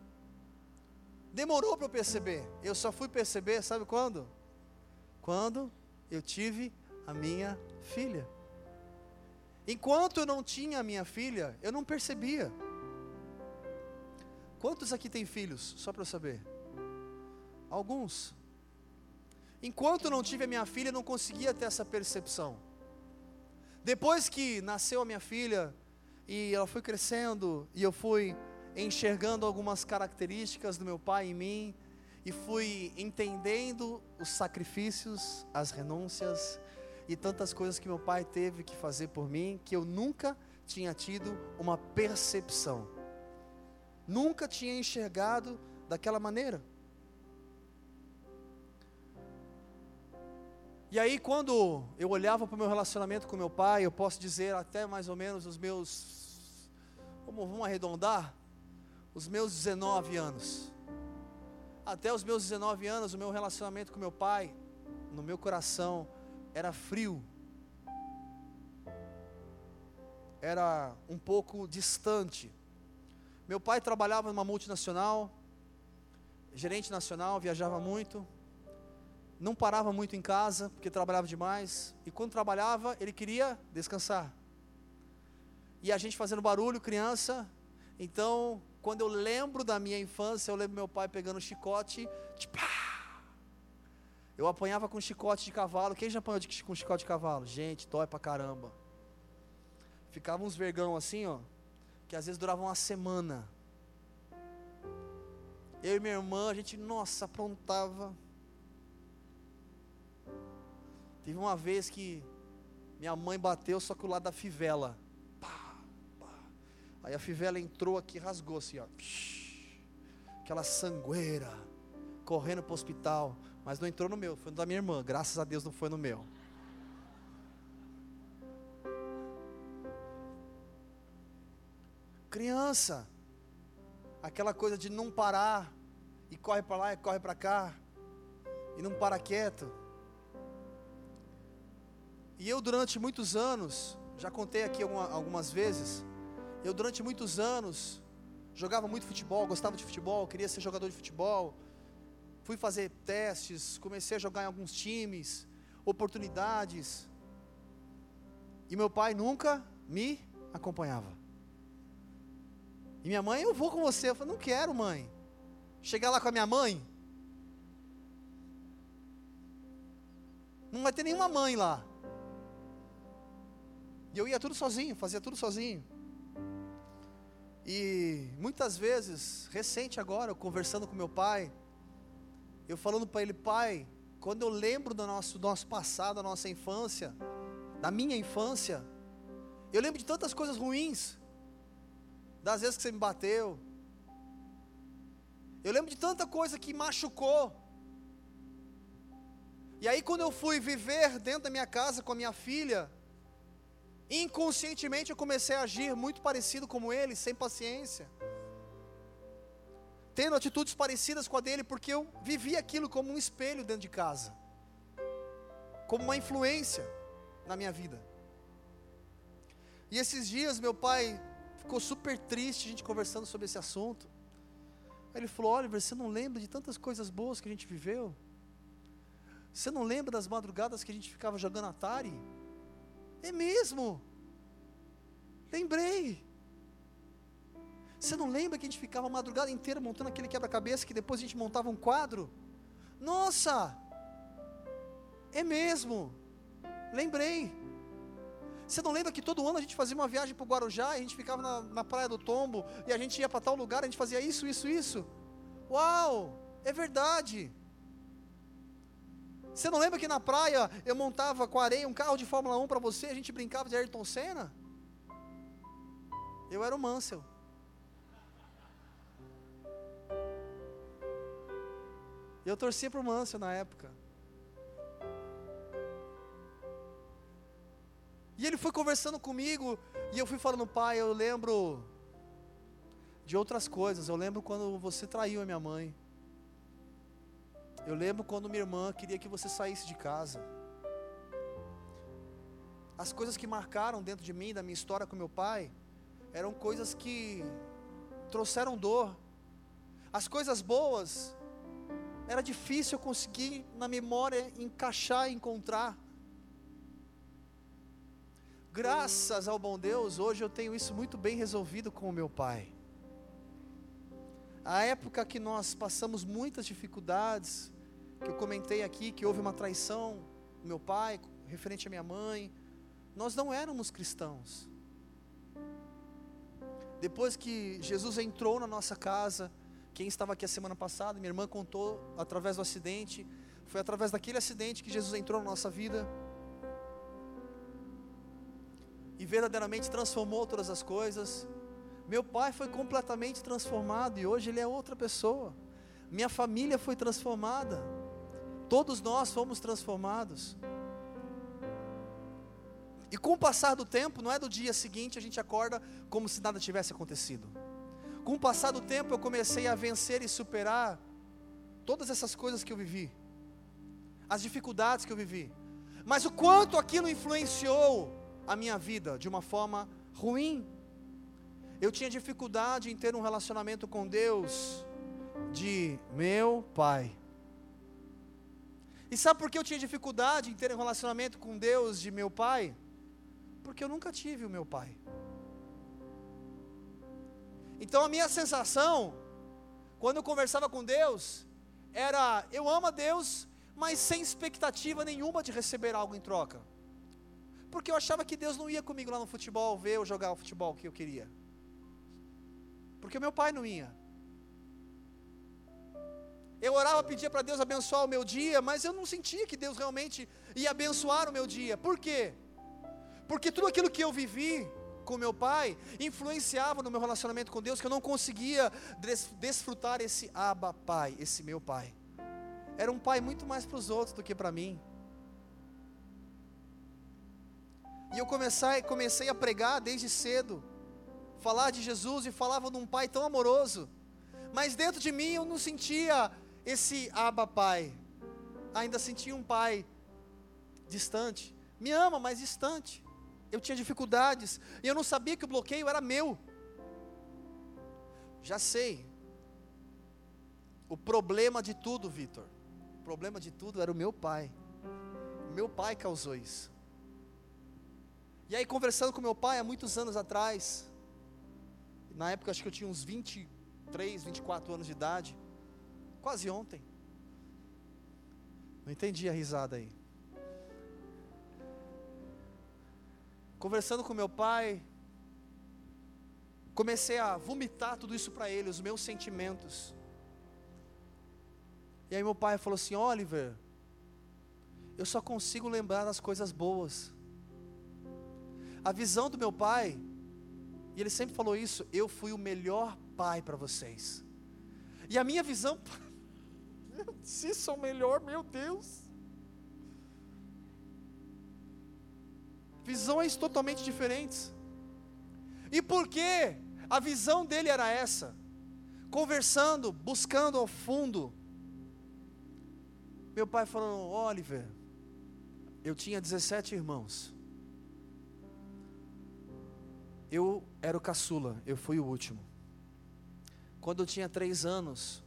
demorou para eu perceber. Eu só fui perceber, sabe quando? Quando eu tive a minha filha. Enquanto eu não tinha a minha filha, eu não percebia. Quantos aqui têm filhos? Só para eu saber. Alguns. Enquanto não tive a minha filha, não conseguia ter essa percepção. Depois que nasceu a minha filha e ela foi crescendo e eu fui enxergando algumas características do meu pai em mim e fui entendendo os sacrifícios, as renúncias e tantas coisas que meu pai teve que fazer por mim que eu nunca tinha tido uma percepção. Nunca tinha enxergado daquela maneira. E aí, quando eu olhava para o meu relacionamento com meu pai, eu posso dizer até mais ou menos os meus, vamos, vamos arredondar, os meus 19 anos. Até os meus 19 anos, o meu relacionamento com meu pai, no meu coração, era frio. Era um pouco distante. Meu pai trabalhava numa multinacional, gerente nacional, viajava muito não parava muito em casa, porque trabalhava demais, e quando trabalhava, ele queria descansar. E a gente fazendo barulho, criança, então, quando eu lembro da minha infância, eu lembro meu pai pegando chicote, tipo, eu apanhava com chicote de cavalo. Quem já apanhou de, com chicote de cavalo? Gente, dói pra caramba. Ficava uns vergão assim, ó, que às vezes durava uma semana. Eu e minha irmã, a gente, nossa, aprontava. Teve uma vez que minha mãe bateu, só que o lado da fivela. Pá, pá. Aí a fivela entrou aqui, rasgou assim, ó. Aquela sangueira, correndo para o hospital. Mas não entrou no meu, foi no da minha irmã. Graças a Deus não foi no meu. Criança, aquela coisa de não parar, e corre para lá e corre para cá, e não para quieto. E eu, durante muitos anos, já contei aqui alguma, algumas vezes, eu, durante muitos anos, jogava muito futebol, gostava de futebol, queria ser jogador de futebol. Fui fazer testes, comecei a jogar em alguns times, oportunidades. E meu pai nunca me acompanhava. E minha mãe, eu vou com você. Eu falei, não quero, mãe. Chegar lá com a minha mãe. Não vai ter nenhuma mãe lá. E eu ia tudo sozinho, fazia tudo sozinho. E muitas vezes, recente agora, eu conversando com meu pai, eu falando para ele, pai, quando eu lembro do nosso, do nosso passado, da nossa infância, da minha infância, eu lembro de tantas coisas ruins, das vezes que você me bateu, eu lembro de tanta coisa que machucou. E aí, quando eu fui viver dentro da minha casa com a minha filha, Inconscientemente eu comecei a agir muito parecido como ele, sem paciência. Tendo atitudes parecidas com a dele, porque eu vivi aquilo como um espelho dentro de casa. Como uma influência na minha vida. E esses dias meu pai ficou super triste, a gente conversando sobre esse assunto. Ele falou: Oliver, você não lembra de tantas coisas boas que a gente viveu? Você não lembra das madrugadas que a gente ficava jogando Atari? É mesmo? Lembrei. Você não lembra que a gente ficava a madrugada inteira montando aquele quebra-cabeça que depois a gente montava um quadro? Nossa! É mesmo. Lembrei. Você não lembra que todo ano a gente fazia uma viagem para o Guarujá, a gente ficava na, na Praia do Tombo, e a gente ia para tal lugar, a gente fazia isso, isso, isso? Uau! É verdade. Você não lembra que na praia eu montava com areia um carro de Fórmula 1 para você, a gente brincava de Ayrton Senna? Eu era o Mansell. Eu torcia para o Mansell na época. E ele foi conversando comigo, e eu fui falando, pai, eu lembro de outras coisas. Eu lembro quando você traiu a minha mãe. Eu lembro quando minha irmã queria que você saísse de casa. As coisas que marcaram dentro de mim, da minha história com meu pai, eram coisas que trouxeram dor. As coisas boas, era difícil eu conseguir na memória encaixar e encontrar. Graças ao bom Deus, hoje eu tenho isso muito bem resolvido com o meu pai. A época que nós passamos muitas dificuldades, que eu comentei aqui, que houve uma traição do meu pai, referente à minha mãe, nós não éramos cristãos. Depois que Jesus entrou na nossa casa, quem estava aqui a semana passada, minha irmã contou através do acidente, foi através daquele acidente que Jesus entrou na nossa vida e verdadeiramente transformou todas as coisas. Meu pai foi completamente transformado e hoje ele é outra pessoa. Minha família foi transformada. Todos nós fomos transformados. E com o passar do tempo, não é do dia seguinte a gente acorda como se nada tivesse acontecido. Com o passar do tempo eu comecei a vencer e superar todas essas coisas que eu vivi, as dificuldades que eu vivi. Mas o quanto aquilo influenciou a minha vida de uma forma ruim. Eu tinha dificuldade em ter um relacionamento com Deus de meu pai. E sabe por que eu tinha dificuldade em ter um relacionamento com Deus de meu pai? Porque eu nunca tive o meu pai. Então a minha sensação, quando eu conversava com Deus, era: eu amo a Deus, mas sem expectativa nenhuma de receber algo em troca. Porque eu achava que Deus não ia comigo lá no futebol ver eu jogar o futebol que eu queria. Porque meu pai não ia. Eu orava, pedia para Deus abençoar o meu dia, mas eu não sentia que Deus realmente ia abençoar o meu dia. Por quê? Porque tudo aquilo que eu vivi com meu pai influenciava no meu relacionamento com Deus, que eu não conseguia des desfrutar esse Abba Pai, esse meu pai. Era um pai muito mais para os outros do que para mim. E eu comecei, comecei a pregar desde cedo, falar de Jesus e falava de um pai tão amoroso. Mas dentro de mim eu não sentia esse Abba Pai. Ainda sentia um pai distante. Me ama, mas distante. Eu tinha dificuldades e eu não sabia que o bloqueio era meu. Já sei. O problema de tudo, Vitor. O problema de tudo era o meu pai. Meu pai causou isso. E aí, conversando com meu pai há muitos anos atrás, na época acho que eu tinha uns 23, 24 anos de idade, quase ontem. Não entendi a risada aí. Conversando com meu pai, comecei a vomitar tudo isso para ele, os meus sentimentos. E aí meu pai falou assim: Oliver, eu só consigo lembrar das coisas boas. A visão do meu pai, e ele sempre falou isso, eu fui o melhor pai para vocês. E a minha visão, (laughs) (laughs) se sou melhor, meu Deus. Visões totalmente diferentes. E por que a visão dele era essa? Conversando, buscando ao fundo. Meu pai falou: Oliver, eu tinha 17 irmãos. Eu era o caçula, eu fui o último. Quando eu tinha três anos,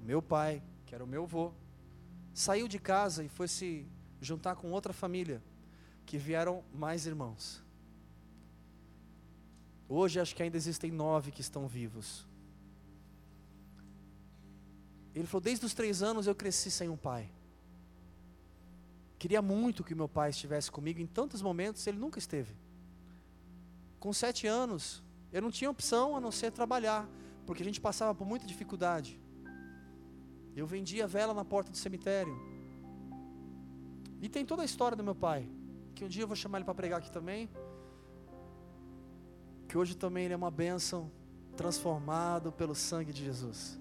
meu pai, que era o meu avô, saiu de casa e foi se juntar com outra família, que vieram mais irmãos. Hoje acho que ainda existem nove que estão vivos. Ele falou: desde os três anos eu cresci sem um pai. Queria muito que meu pai estivesse comigo em tantos momentos, ele nunca esteve. Com sete anos, eu não tinha opção a não ser trabalhar, porque a gente passava por muita dificuldade. Eu vendia vela na porta do cemitério. E tem toda a história do meu pai, que um dia eu vou chamar ele para pregar aqui também. Que hoje também ele é uma bênção, transformado pelo sangue de Jesus.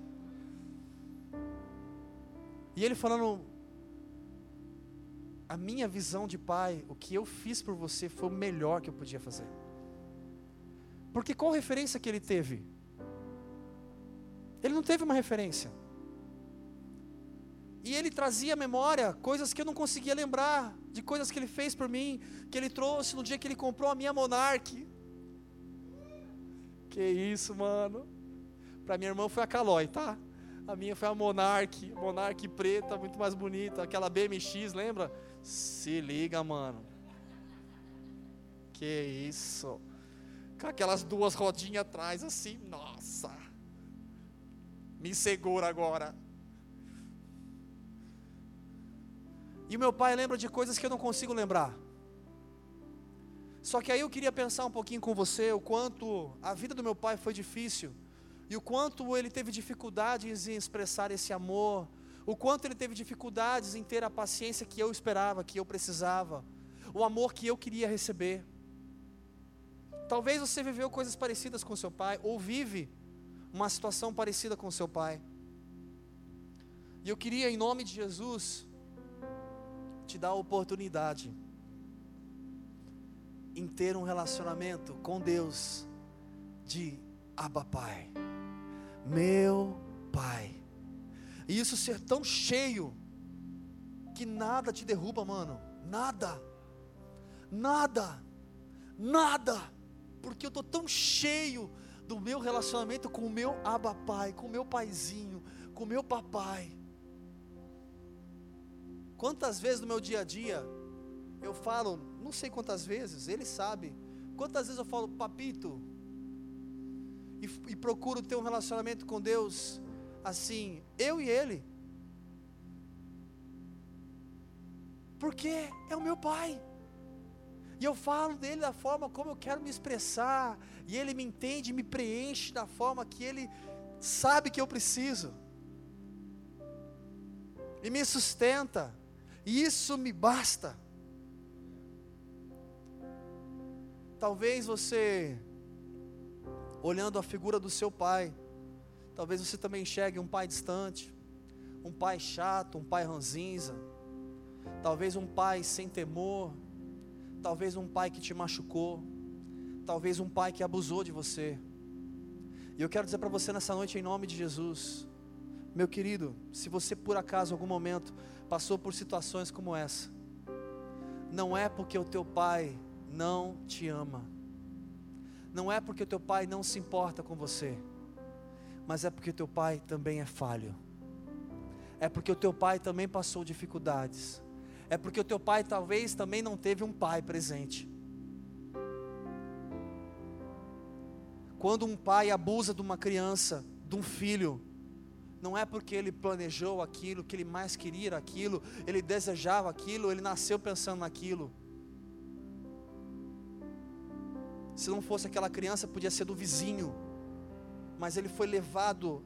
E ele falando, a minha visão de pai, o que eu fiz por você foi o melhor que eu podia fazer. Porque qual referência que ele teve? Ele não teve uma referência. E ele trazia à memória coisas que eu não conseguia lembrar, de coisas que ele fez por mim, que ele trouxe no dia que ele comprou a minha Monarch. Que isso, mano. Para minha irmã foi a Calói, tá? A minha foi a Monarch, Monarch preta, muito mais bonita, aquela BMX, lembra? Se liga, mano. Que isso. Com aquelas duas rodinhas atrás assim, nossa. Me segura agora. E meu pai lembra de coisas que eu não consigo lembrar. Só que aí eu queria pensar um pouquinho com você o quanto a vida do meu pai foi difícil e o quanto ele teve dificuldades em expressar esse amor, o quanto ele teve dificuldades em ter a paciência que eu esperava, que eu precisava, o amor que eu queria receber. Talvez você viveu coisas parecidas com seu pai, ou vive uma situação parecida com seu pai. E eu queria, em nome de Jesus, te dar a oportunidade em ter um relacionamento com Deus de Abba Pai, meu Pai. E isso ser tão cheio que nada te derruba, mano. Nada. Nada. Nada. Porque eu estou tão cheio do meu relacionamento com o meu Abba Pai, com o meu paizinho, com o meu papai. Quantas vezes no meu dia a dia eu falo, não sei quantas vezes, ele sabe. Quantas vezes eu falo, papito, e, e procuro ter um relacionamento com Deus assim, eu e ele. Porque é o meu pai. E eu falo dele da forma como eu quero me expressar, e ele me entende, me preenche da forma que ele sabe que eu preciso. E me sustenta. Isso me basta. Talvez você, olhando a figura do seu pai, talvez você também enxergue um pai distante, um pai chato, um pai ranzinza, talvez um pai sem temor, talvez um pai que te machucou, talvez um pai que abusou de você. E eu quero dizer para você nessa noite, em nome de Jesus, meu querido, se você por acaso, algum momento, passou por situações como essa, não é porque o teu pai não te ama, não é porque o teu pai não se importa com você, mas é porque o teu pai também é falho, é porque o teu pai também passou dificuldades, é porque o teu pai talvez também não teve um pai presente. Quando um pai abusa de uma criança, de um filho, não é porque ele planejou aquilo, que ele mais queria aquilo, ele desejava aquilo, ele nasceu pensando naquilo. Se não fosse aquela criança, podia ser do vizinho, mas ele foi levado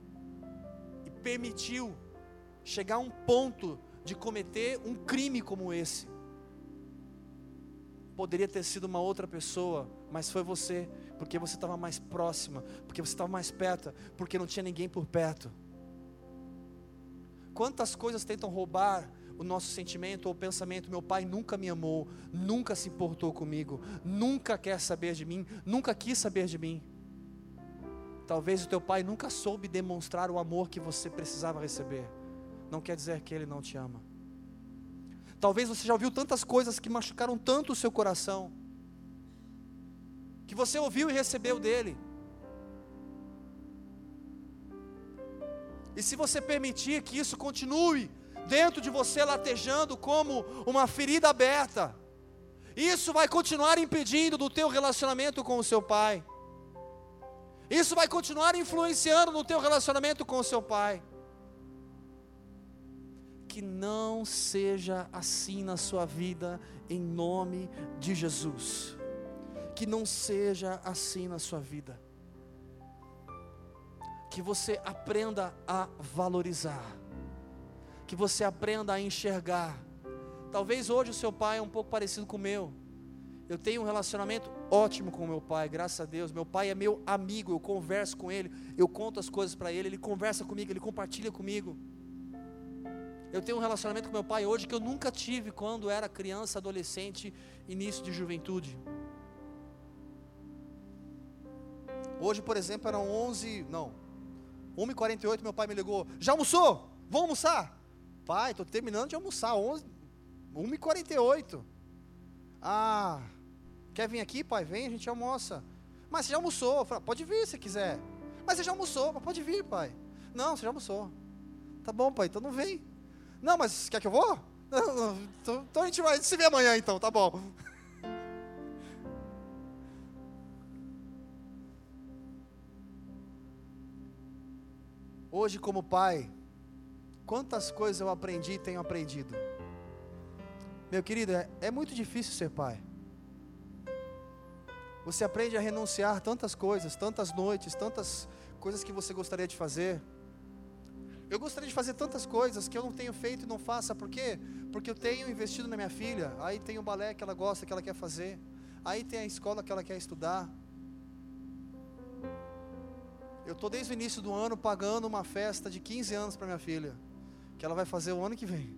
e permitiu chegar a um ponto de cometer um crime como esse. Poderia ter sido uma outra pessoa, mas foi você, porque você estava mais próxima, porque você estava mais perto, porque não tinha ninguém por perto. Quantas coisas tentam roubar o nosso sentimento ou pensamento: meu pai nunca me amou, nunca se importou comigo, nunca quer saber de mim, nunca quis saber de mim. Talvez o teu pai nunca soube demonstrar o amor que você precisava receber. Não quer dizer que ele não te ama. Talvez você já ouviu tantas coisas que machucaram tanto o seu coração, que você ouviu e recebeu dele, E se você permitir que isso continue dentro de você latejando como uma ferida aberta, isso vai continuar impedindo do teu relacionamento com o seu pai. Isso vai continuar influenciando no teu relacionamento com o seu pai. Que não seja assim na sua vida, em nome de Jesus. Que não seja assim na sua vida que você aprenda a valorizar, que você aprenda a enxergar. Talvez hoje o seu pai é um pouco parecido com o meu. Eu tenho um relacionamento ótimo com meu pai, graças a Deus. Meu pai é meu amigo, eu converso com ele, eu conto as coisas para ele, ele conversa comigo, ele compartilha comigo. Eu tenho um relacionamento com meu pai hoje que eu nunca tive quando era criança, adolescente, início de juventude. Hoje, por exemplo, eram 11, não, 1h48 meu pai me ligou, já almoçou? Vamos almoçar? Pai, estou terminando de almoçar, 11, 1h48. Ah, quer vir aqui, pai? Vem, a gente almoça. Mas você já almoçou? Falei, pode vir se quiser. Mas você já almoçou, pode vir, pai. Não, você já almoçou. Tá bom, pai, então não vem. Não, mas quer que eu vou? (laughs) Então, então a gente vai se ver amanhã então, tá bom. Hoje, como pai, quantas coisas eu aprendi e tenho aprendido. Meu querido, é, é muito difícil ser pai. Você aprende a renunciar tantas coisas, tantas noites, tantas coisas que você gostaria de fazer. Eu gostaria de fazer tantas coisas que eu não tenho feito e não faço, por quê? Porque eu tenho investido na minha filha, aí tem o balé que ela gosta, que ela quer fazer, aí tem a escola que ela quer estudar. Eu estou desde o início do ano pagando uma festa de 15 anos para minha filha, que ela vai fazer o ano que vem.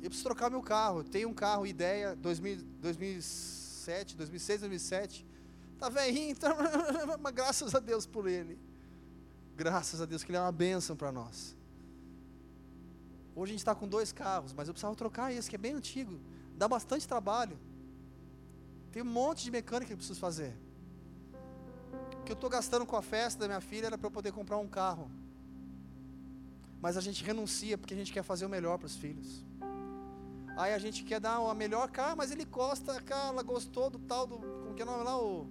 Eu preciso trocar meu carro. Eu tenho um carro ideia 2000, 2007, 2006, 2007 Está velhinho, tá... (laughs) (laughs) mas graças a Deus por ele. Graças a Deus que ele é uma bênção para nós. Hoje a gente está com dois carros, mas eu precisava trocar esse, que é bem antigo. Dá bastante trabalho. Tem um monte de mecânica que eu preciso fazer. O que eu estou gastando com a festa da minha filha era para eu poder comprar um carro. Mas a gente renuncia porque a gente quer fazer o melhor para os filhos. Aí a gente quer dar a melhor carro, mas ele gosta, ela gostou do tal do. Como que é o nome lá? O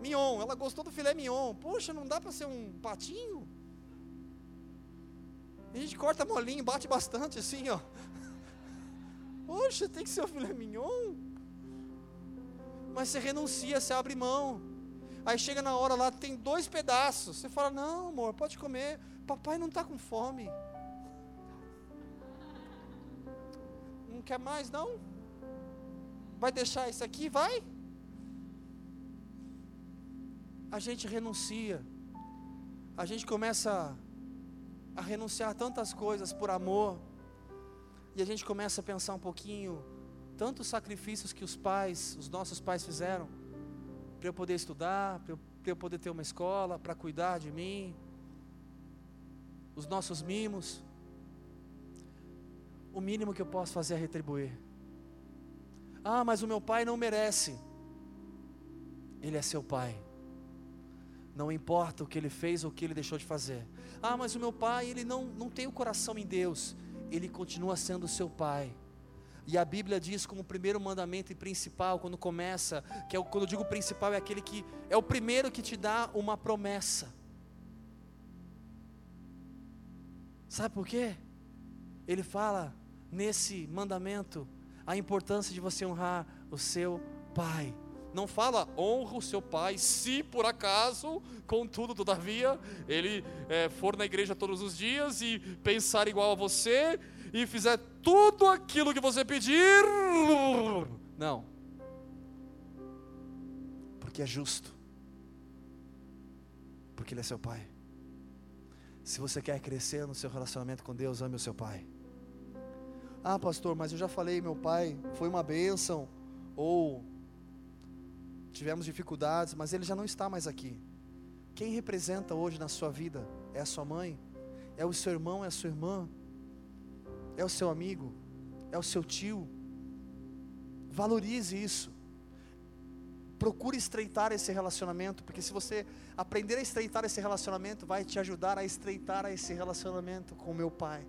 Mignon, ela gostou do filé mignon. Poxa, não dá para ser um patinho? A gente corta molinho, bate bastante assim, ó. (laughs) Poxa, tem que ser o filé mignon. Mas você renuncia, você abre mão. Aí chega na hora lá, tem dois pedaços. Você fala: Não, amor, pode comer. Papai não está com fome. Não quer mais, não? Vai deixar isso aqui? Vai a gente renuncia, a gente começa a renunciar tantas coisas por amor, e a gente começa a pensar um pouquinho, tantos sacrifícios que os pais, os nossos pais fizeram, para eu poder estudar, para eu, eu poder ter uma escola, para cuidar de mim, os nossos mimos, o mínimo que eu posso fazer é retribuir. Ah, mas o meu pai não merece. Ele é seu pai. Não importa o que ele fez ou o que ele deixou de fazer. Ah, mas o meu pai, ele não, não tem o coração em Deus. Ele continua sendo seu pai. E a Bíblia diz como primeiro mandamento e principal, quando começa, que é, quando eu digo principal, é aquele que é o primeiro que te dá uma promessa. Sabe por quê? Ele fala nesse mandamento a importância de você honrar o seu pai. Não fala honra o seu pai, se por acaso, contudo, todavia, ele é, for na igreja todos os dias e pensar igual a você e fizer tudo aquilo que você pedir. Não. Porque é justo. Porque ele é seu pai. Se você quer crescer no seu relacionamento com Deus, ame o seu pai. Ah, pastor, mas eu já falei, meu pai foi uma bênção. Ou tivemos dificuldades, mas ele já não está mais aqui. Quem representa hoje na sua vida é a sua mãe, é o seu irmão, é a sua irmã, é o seu amigo, é o seu tio. Valorize isso. Procure estreitar esse relacionamento, porque se você aprender a estreitar esse relacionamento, vai te ajudar a estreitar esse relacionamento com o meu pai.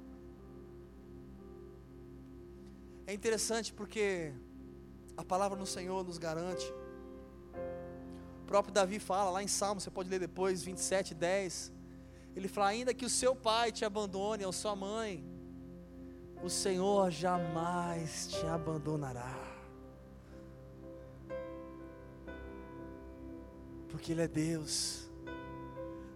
É interessante porque a palavra do Senhor nos garante próprio Davi fala lá em Salmo, você pode ler depois, 27, 10. Ele fala: ainda que o seu pai te abandone, ou sua mãe, o Senhor jamais te abandonará. Porque Ele é Deus.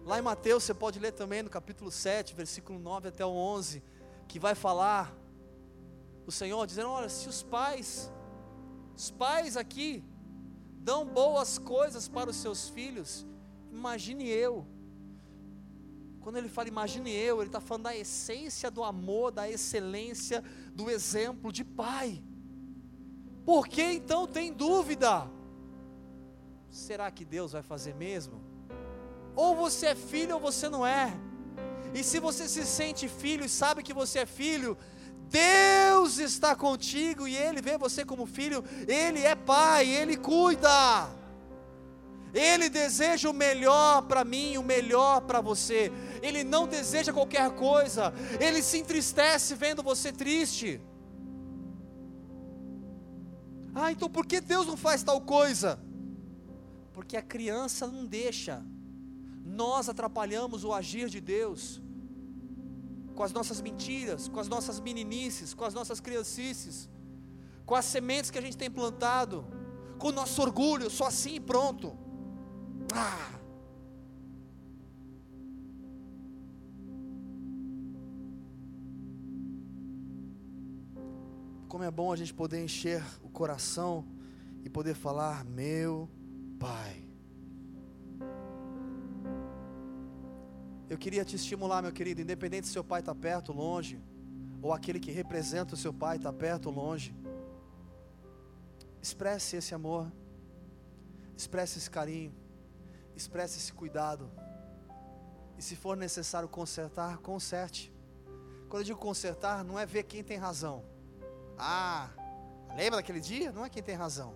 Lá em Mateus, você pode ler também no capítulo 7, versículo 9 até o 11, que vai falar o Senhor dizendo: Olha, se os pais, os pais aqui, dão boas coisas para os seus filhos, imagine eu. Quando ele fala imagine eu, ele está falando da essência do amor, da excelência, do exemplo de pai. Por que então tem dúvida? será que Deus vai fazer mesmo? Ou você é filho ou você não é. E se você se sente filho e sabe que você é filho, Deus está contigo e Ele vê você como filho, Ele é pai, Ele cuida. Ele deseja o melhor para mim, o melhor para você. Ele não deseja qualquer coisa. Ele se entristece vendo você triste. Ah, então por que Deus não faz tal coisa? Porque a criança não deixa. Nós atrapalhamos o agir de Deus com as nossas mentiras, com as nossas meninices, com as nossas criancices, com as sementes que a gente tem plantado, com o nosso orgulho, só assim e pronto. Ah! Como é bom a gente poder encher o coração e poder falar, meu Pai. Eu queria te estimular, meu querido, independente se seu pai está perto ou longe, ou aquele que representa o seu pai está perto ou longe, expresse esse amor, expresse esse carinho, expresse esse cuidado, e se for necessário consertar, conserte. Quando eu digo consertar, não é ver quem tem razão. Ah, lembra daquele dia? Não é quem tem razão.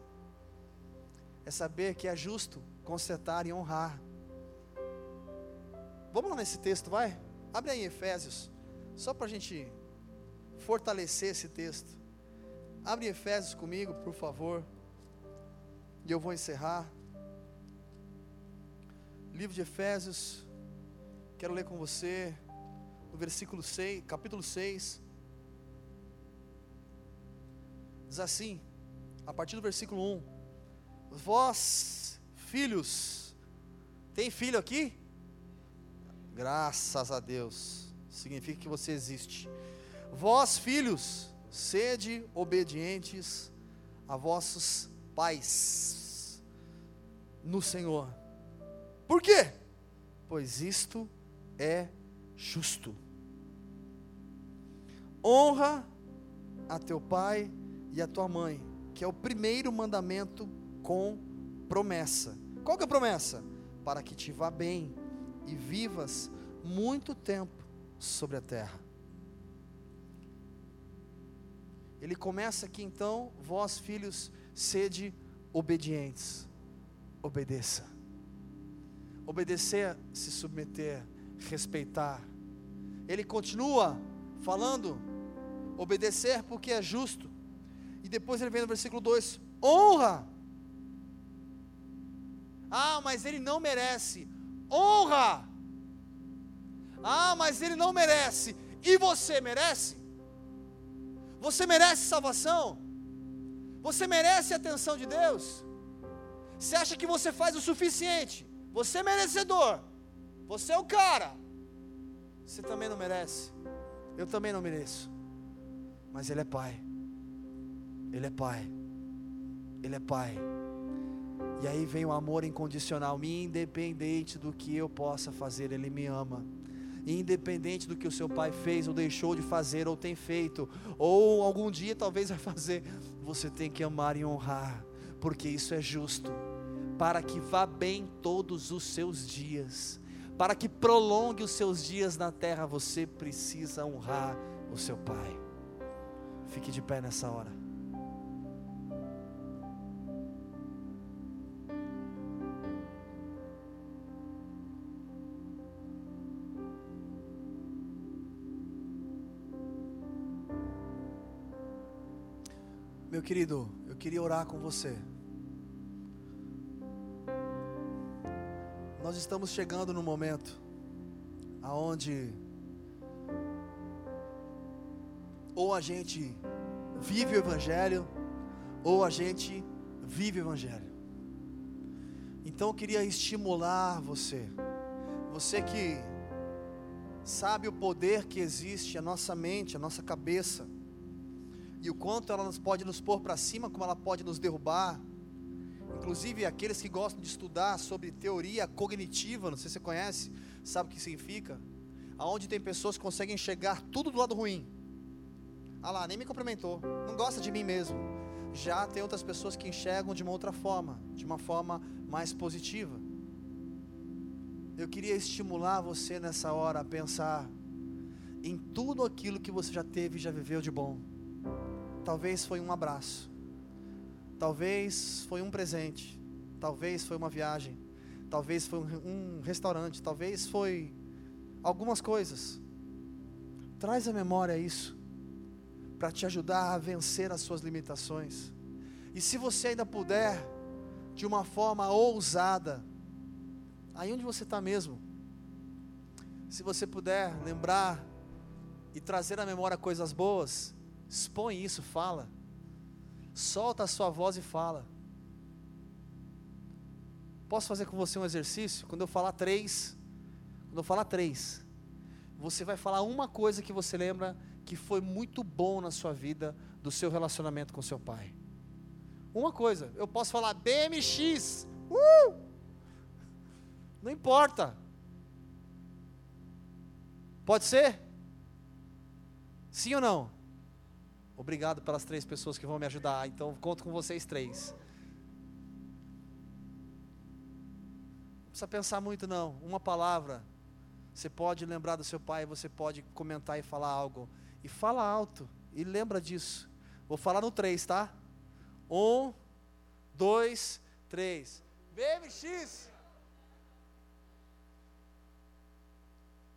É saber que é justo consertar e honrar. Vamos lá nesse texto, vai? Abre aí Efésios, só para a gente fortalecer esse texto. Abre Efésios comigo, por favor. E eu vou encerrar. Livro de Efésios, quero ler com você, no versículo 6, capítulo 6. Diz assim, a partir do versículo 1: Vós, filhos, tem filho aqui? Graças a Deus. Significa que você existe. Vós, filhos, sede obedientes a vossos pais no Senhor. Por quê? Pois isto é justo. Honra a teu pai e a tua mãe, que é o primeiro mandamento com promessa. Qual que é a promessa? Para que te vá bem e vivas muito tempo sobre a terra. Ele começa aqui então, vós filhos, sede obedientes. Obedeça. Obedecer, se submeter, respeitar. Ele continua falando, obedecer porque é justo. E depois ele vem no versículo 2: honra. Ah, mas ele não merece honra. Ah, mas ele não merece. E você merece? Você merece salvação? Você merece a atenção de Deus? Você acha que você faz o suficiente? Você é merecedor. Você é o cara. Você também não merece. Eu também não mereço. Mas Ele é Pai. Ele é Pai. Ele é Pai. E aí vem o amor incondicional, independente do que eu possa fazer, Ele me ama. Independente do que o seu pai fez, ou deixou de fazer, ou tem feito, ou algum dia talvez vai fazer, você tem que amar e honrar, porque isso é justo, para que vá bem todos os seus dias, para que prolongue os seus dias na terra, você precisa honrar o seu pai. Fique de pé nessa hora. Meu querido, eu queria orar com você. Nós estamos chegando no momento aonde ou a gente vive o evangelho ou a gente vive o evangelho. Então eu queria estimular você. Você que sabe o poder que existe a nossa mente, a nossa cabeça e o quanto ela pode nos pôr para cima, como ela pode nos derrubar. Inclusive aqueles que gostam de estudar sobre teoria cognitiva, não sei se você conhece, sabe o que significa? Aonde tem pessoas que conseguem enxergar tudo do lado ruim. Ah lá, nem me cumprimentou, não gosta de mim mesmo. Já tem outras pessoas que enxergam de uma outra forma, de uma forma mais positiva. Eu queria estimular você nessa hora a pensar em tudo aquilo que você já teve e já viveu de bom. Talvez foi um abraço, talvez foi um presente, talvez foi uma viagem, talvez foi um, restaurante, talvez foi algumas coisas. Traz à memória isso, para te ajudar a vencer as suas limitações. E se você ainda puder, de uma forma ousada, aí onde você está mesmo, se você puder lembrar e trazer à memória coisas boas, expõe isso, fala. Solta a sua voz e fala. Posso fazer com você um exercício? Quando eu falar três, quando eu falar três, você vai falar uma coisa que você lembra que foi muito bom na sua vida do seu relacionamento com seu pai. Uma coisa, eu posso falar BMX, uh! não importa. Pode ser? Sim ou não? Obrigado pelas três pessoas que vão me ajudar. Então, conto com vocês três. Não precisa pensar muito, não. Uma palavra. Você pode lembrar do seu pai, você pode comentar e falar algo. E fala alto. E lembra disso. Vou falar no três, tá? Um, dois, três. BMX.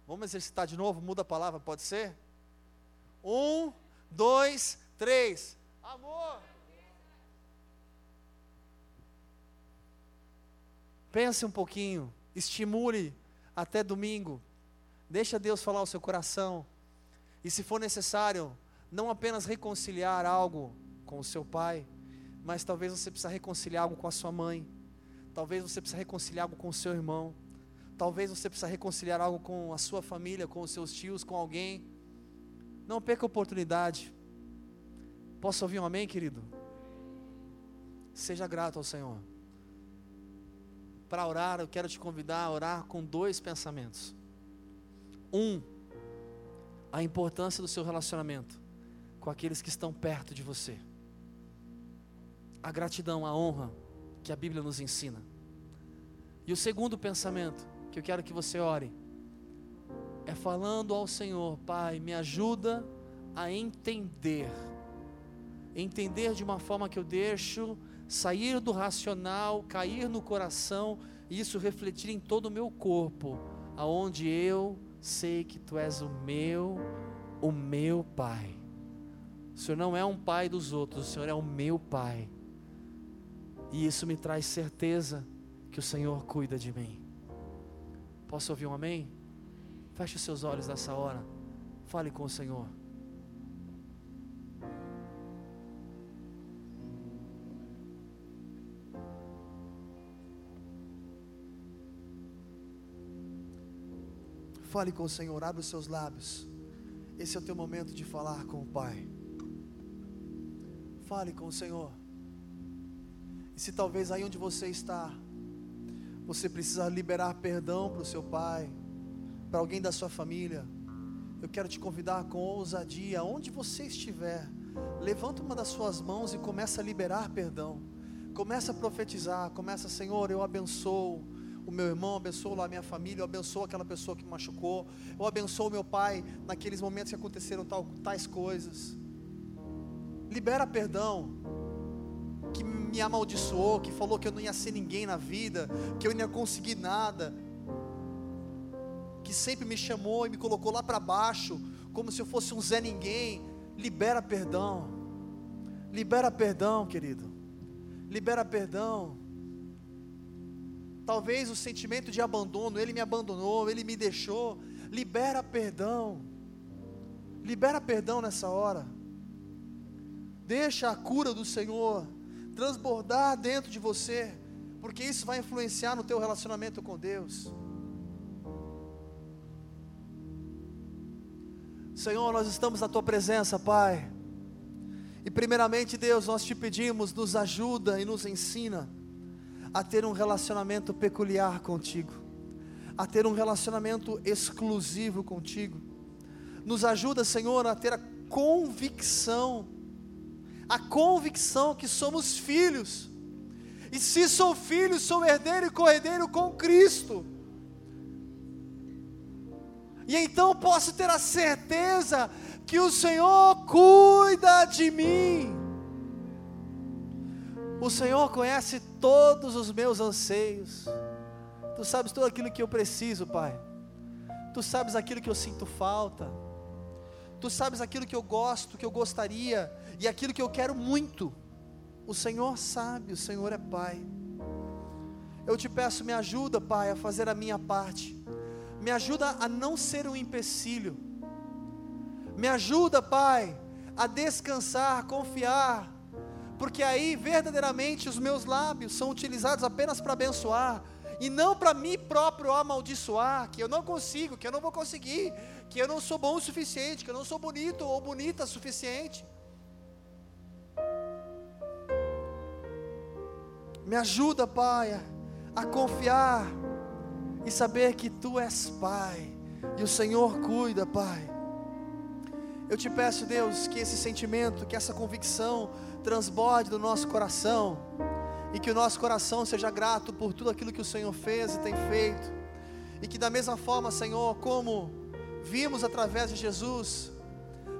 Vamos exercitar de novo? Muda a palavra, pode ser? Um, dois, três. Amor. Pense um pouquinho, estimule até domingo. Deixa Deus falar o seu coração. E se for necessário, não apenas reconciliar algo com o seu pai, mas talvez você precisa reconciliar algo com a sua mãe. Talvez você precisa reconciliar algo com o seu irmão. Talvez você precisa reconciliar algo com a sua família, com os seus tios, com alguém. Não perca a oportunidade. Posso ouvir um amém, querido? Seja grato ao Senhor. Para orar, eu quero te convidar a orar com dois pensamentos. Um, a importância do seu relacionamento com aqueles que estão perto de você. A gratidão, a honra que a Bíblia nos ensina. E o segundo pensamento que eu quero que você ore é falando ao Senhor, Pai, me ajuda a entender, entender de uma forma que eu deixo sair do racional, cair no coração e isso refletir em todo o meu corpo, aonde eu sei que Tu és o meu, o meu Pai. O Senhor não é um pai dos outros, o Senhor é o meu Pai. E isso me traz certeza que o Senhor cuida de mim. Posso ouvir um amém? Feche os seus olhos nessa hora. Fale com o Senhor. Fale com o Senhor, abre os seus lábios. Esse é o teu momento de falar com o Pai. Fale com o Senhor. E se talvez aí onde você está, você precisa liberar perdão para o seu pai, para alguém da sua família, eu quero te convidar com ousadia, onde você estiver, levanta uma das suas mãos e começa a liberar perdão. Começa a profetizar, começa, Senhor, eu abençoo o meu irmão, abençoo lá a minha família, eu abençoo aquela pessoa que me machucou, eu abençoo meu pai naqueles momentos que aconteceram tal, tais coisas. Libera perdão, que me amaldiçoou, que falou que eu não ia ser ninguém na vida, que eu não ia conseguir nada que sempre me chamou e me colocou lá para baixo, como se eu fosse um Zé Ninguém. Libera perdão. Libera perdão, querido. Libera perdão. Talvez o sentimento de abandono, ele me abandonou, ele me deixou. Libera perdão. Libera perdão nessa hora. Deixa a cura do Senhor transbordar dentro de você, porque isso vai influenciar no teu relacionamento com Deus. Senhor, nós estamos na tua presença, Pai. E primeiramente, Deus, nós te pedimos, nos ajuda e nos ensina a ter um relacionamento peculiar contigo, a ter um relacionamento exclusivo contigo. Nos ajuda, Senhor, a ter a convicção a convicção que somos filhos. E se sou filho, sou herdeiro e corredeiro com Cristo. E então posso ter a certeza que o Senhor cuida de mim. O Senhor conhece todos os meus anseios. Tu sabes tudo aquilo que eu preciso, Pai. Tu sabes aquilo que eu sinto falta. Tu sabes aquilo que eu gosto, que eu gostaria e aquilo que eu quero muito. O Senhor sabe, o Senhor é Pai. Eu te peço, me ajuda, Pai, a fazer a minha parte. Me ajuda a não ser um empecilho. Me ajuda, Pai, a descansar, confiar, porque aí verdadeiramente os meus lábios são utilizados apenas para abençoar, e não para mim próprio amaldiçoar, que eu não consigo, que eu não vou conseguir, que eu não sou bom o suficiente, que eu não sou bonito ou bonita o suficiente. Me ajuda, Pai, a confiar e saber que Tu és Pai e o Senhor cuida, Pai. Eu te peço, Deus, que esse sentimento, que essa convicção transborde do nosso coração e que o nosso coração seja grato por tudo aquilo que o Senhor fez e tem feito. E que da mesma forma, Senhor, como vimos através de Jesus,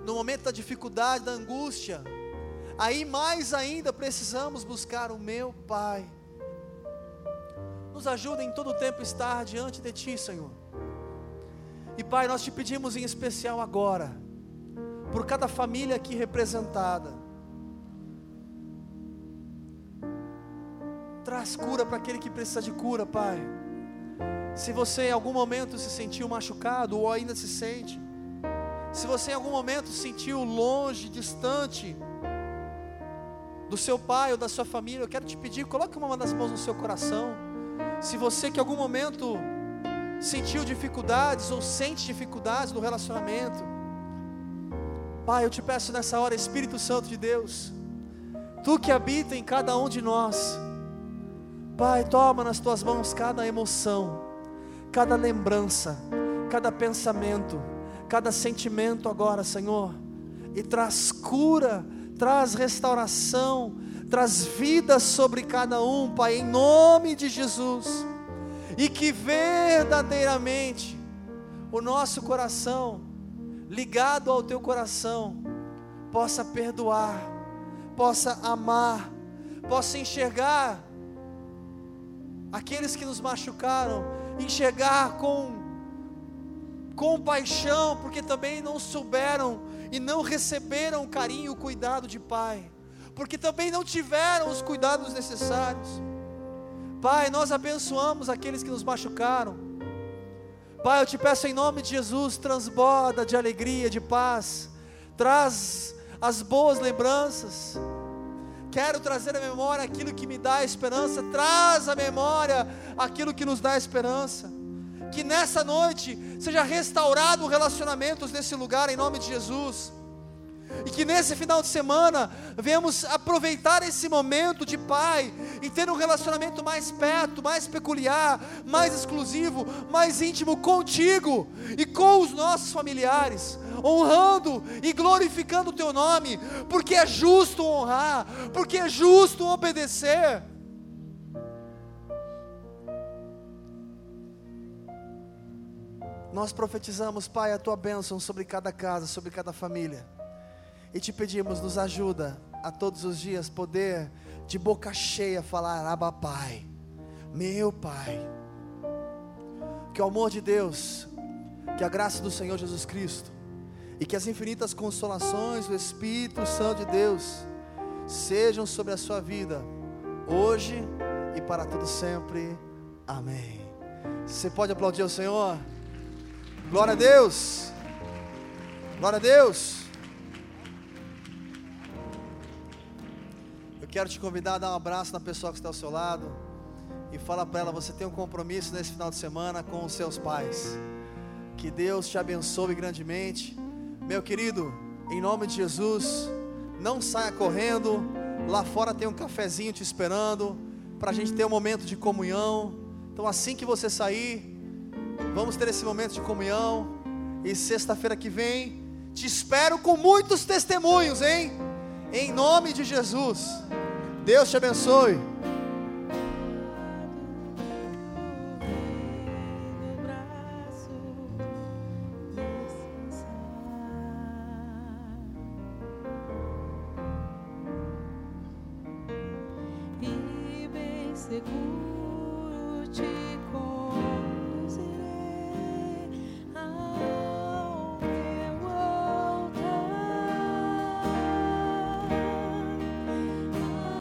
no momento da dificuldade, da angústia, aí mais ainda precisamos buscar o meu Pai. Nos ajuda em todo tempo estar diante de Ti, Senhor. E Pai, nós te pedimos em especial agora, por cada família aqui representada, Traz cura para aquele que precisa de cura, Pai. Se você em algum momento se sentiu machucado ou ainda se sente, se você em algum momento se sentiu longe, distante do seu pai ou da sua família, eu quero te pedir, coloque uma das mãos no seu coração. Se você que em algum momento sentiu dificuldades ou sente dificuldades no relacionamento, Pai, eu te peço nessa hora, Espírito Santo de Deus, Tu que habita em cada um de nós, Pai, toma nas tuas mãos cada emoção, cada lembrança, cada pensamento, cada sentimento agora, Senhor, e traz cura, traz restauração, traz vida sobre cada um, Pai, em nome de Jesus, e que verdadeiramente o nosso coração, ligado ao teu coração, possa perdoar, possa amar, possa enxergar aqueles que nos machucaram, enxergar com compaixão, porque também não souberam e não receberam o carinho e o cuidado de Pai, porque também não tiveram os cuidados necessários. Pai, nós abençoamos aqueles que nos machucaram. Pai, eu te peço em nome de Jesus, transborda de alegria, de paz, traz as boas lembranças Quero trazer à memória aquilo que me dá esperança. Traz à memória aquilo que nos dá esperança. Que nessa noite seja restaurado relacionamentos nesse lugar em nome de Jesus. E que nesse final de semana venhamos aproveitar esse momento de Pai e ter um relacionamento mais perto, mais peculiar, mais exclusivo, mais íntimo contigo e com os nossos familiares honrando e glorificando o teu nome, porque é justo honrar, porque é justo obedecer. Nós profetizamos, Pai, a tua bênção sobre cada casa, sobre cada família. E te pedimos, nos ajuda a todos os dias poder de boca cheia falar: Abba, Pai, meu Pai. Que o amor de Deus, que a graça do Senhor Jesus Cristo, e que as infinitas consolações do Espírito Santo de Deus sejam sobre a sua vida, hoje e para todo sempre. Amém. Você pode aplaudir o Senhor? Glória a Deus. Glória a Deus. Quero te convidar a dar um abraço na pessoa que está ao seu lado e fala para ela: você tem um compromisso nesse final de semana com os seus pais. Que Deus te abençoe grandemente. Meu querido, em nome de Jesus, não saia correndo. Lá fora tem um cafezinho te esperando para a gente ter um momento de comunhão. Então, assim que você sair, vamos ter esse momento de comunhão. E sexta-feira que vem, te espero com muitos testemunhos, hein? Em nome de Jesus. Deus te abençoe.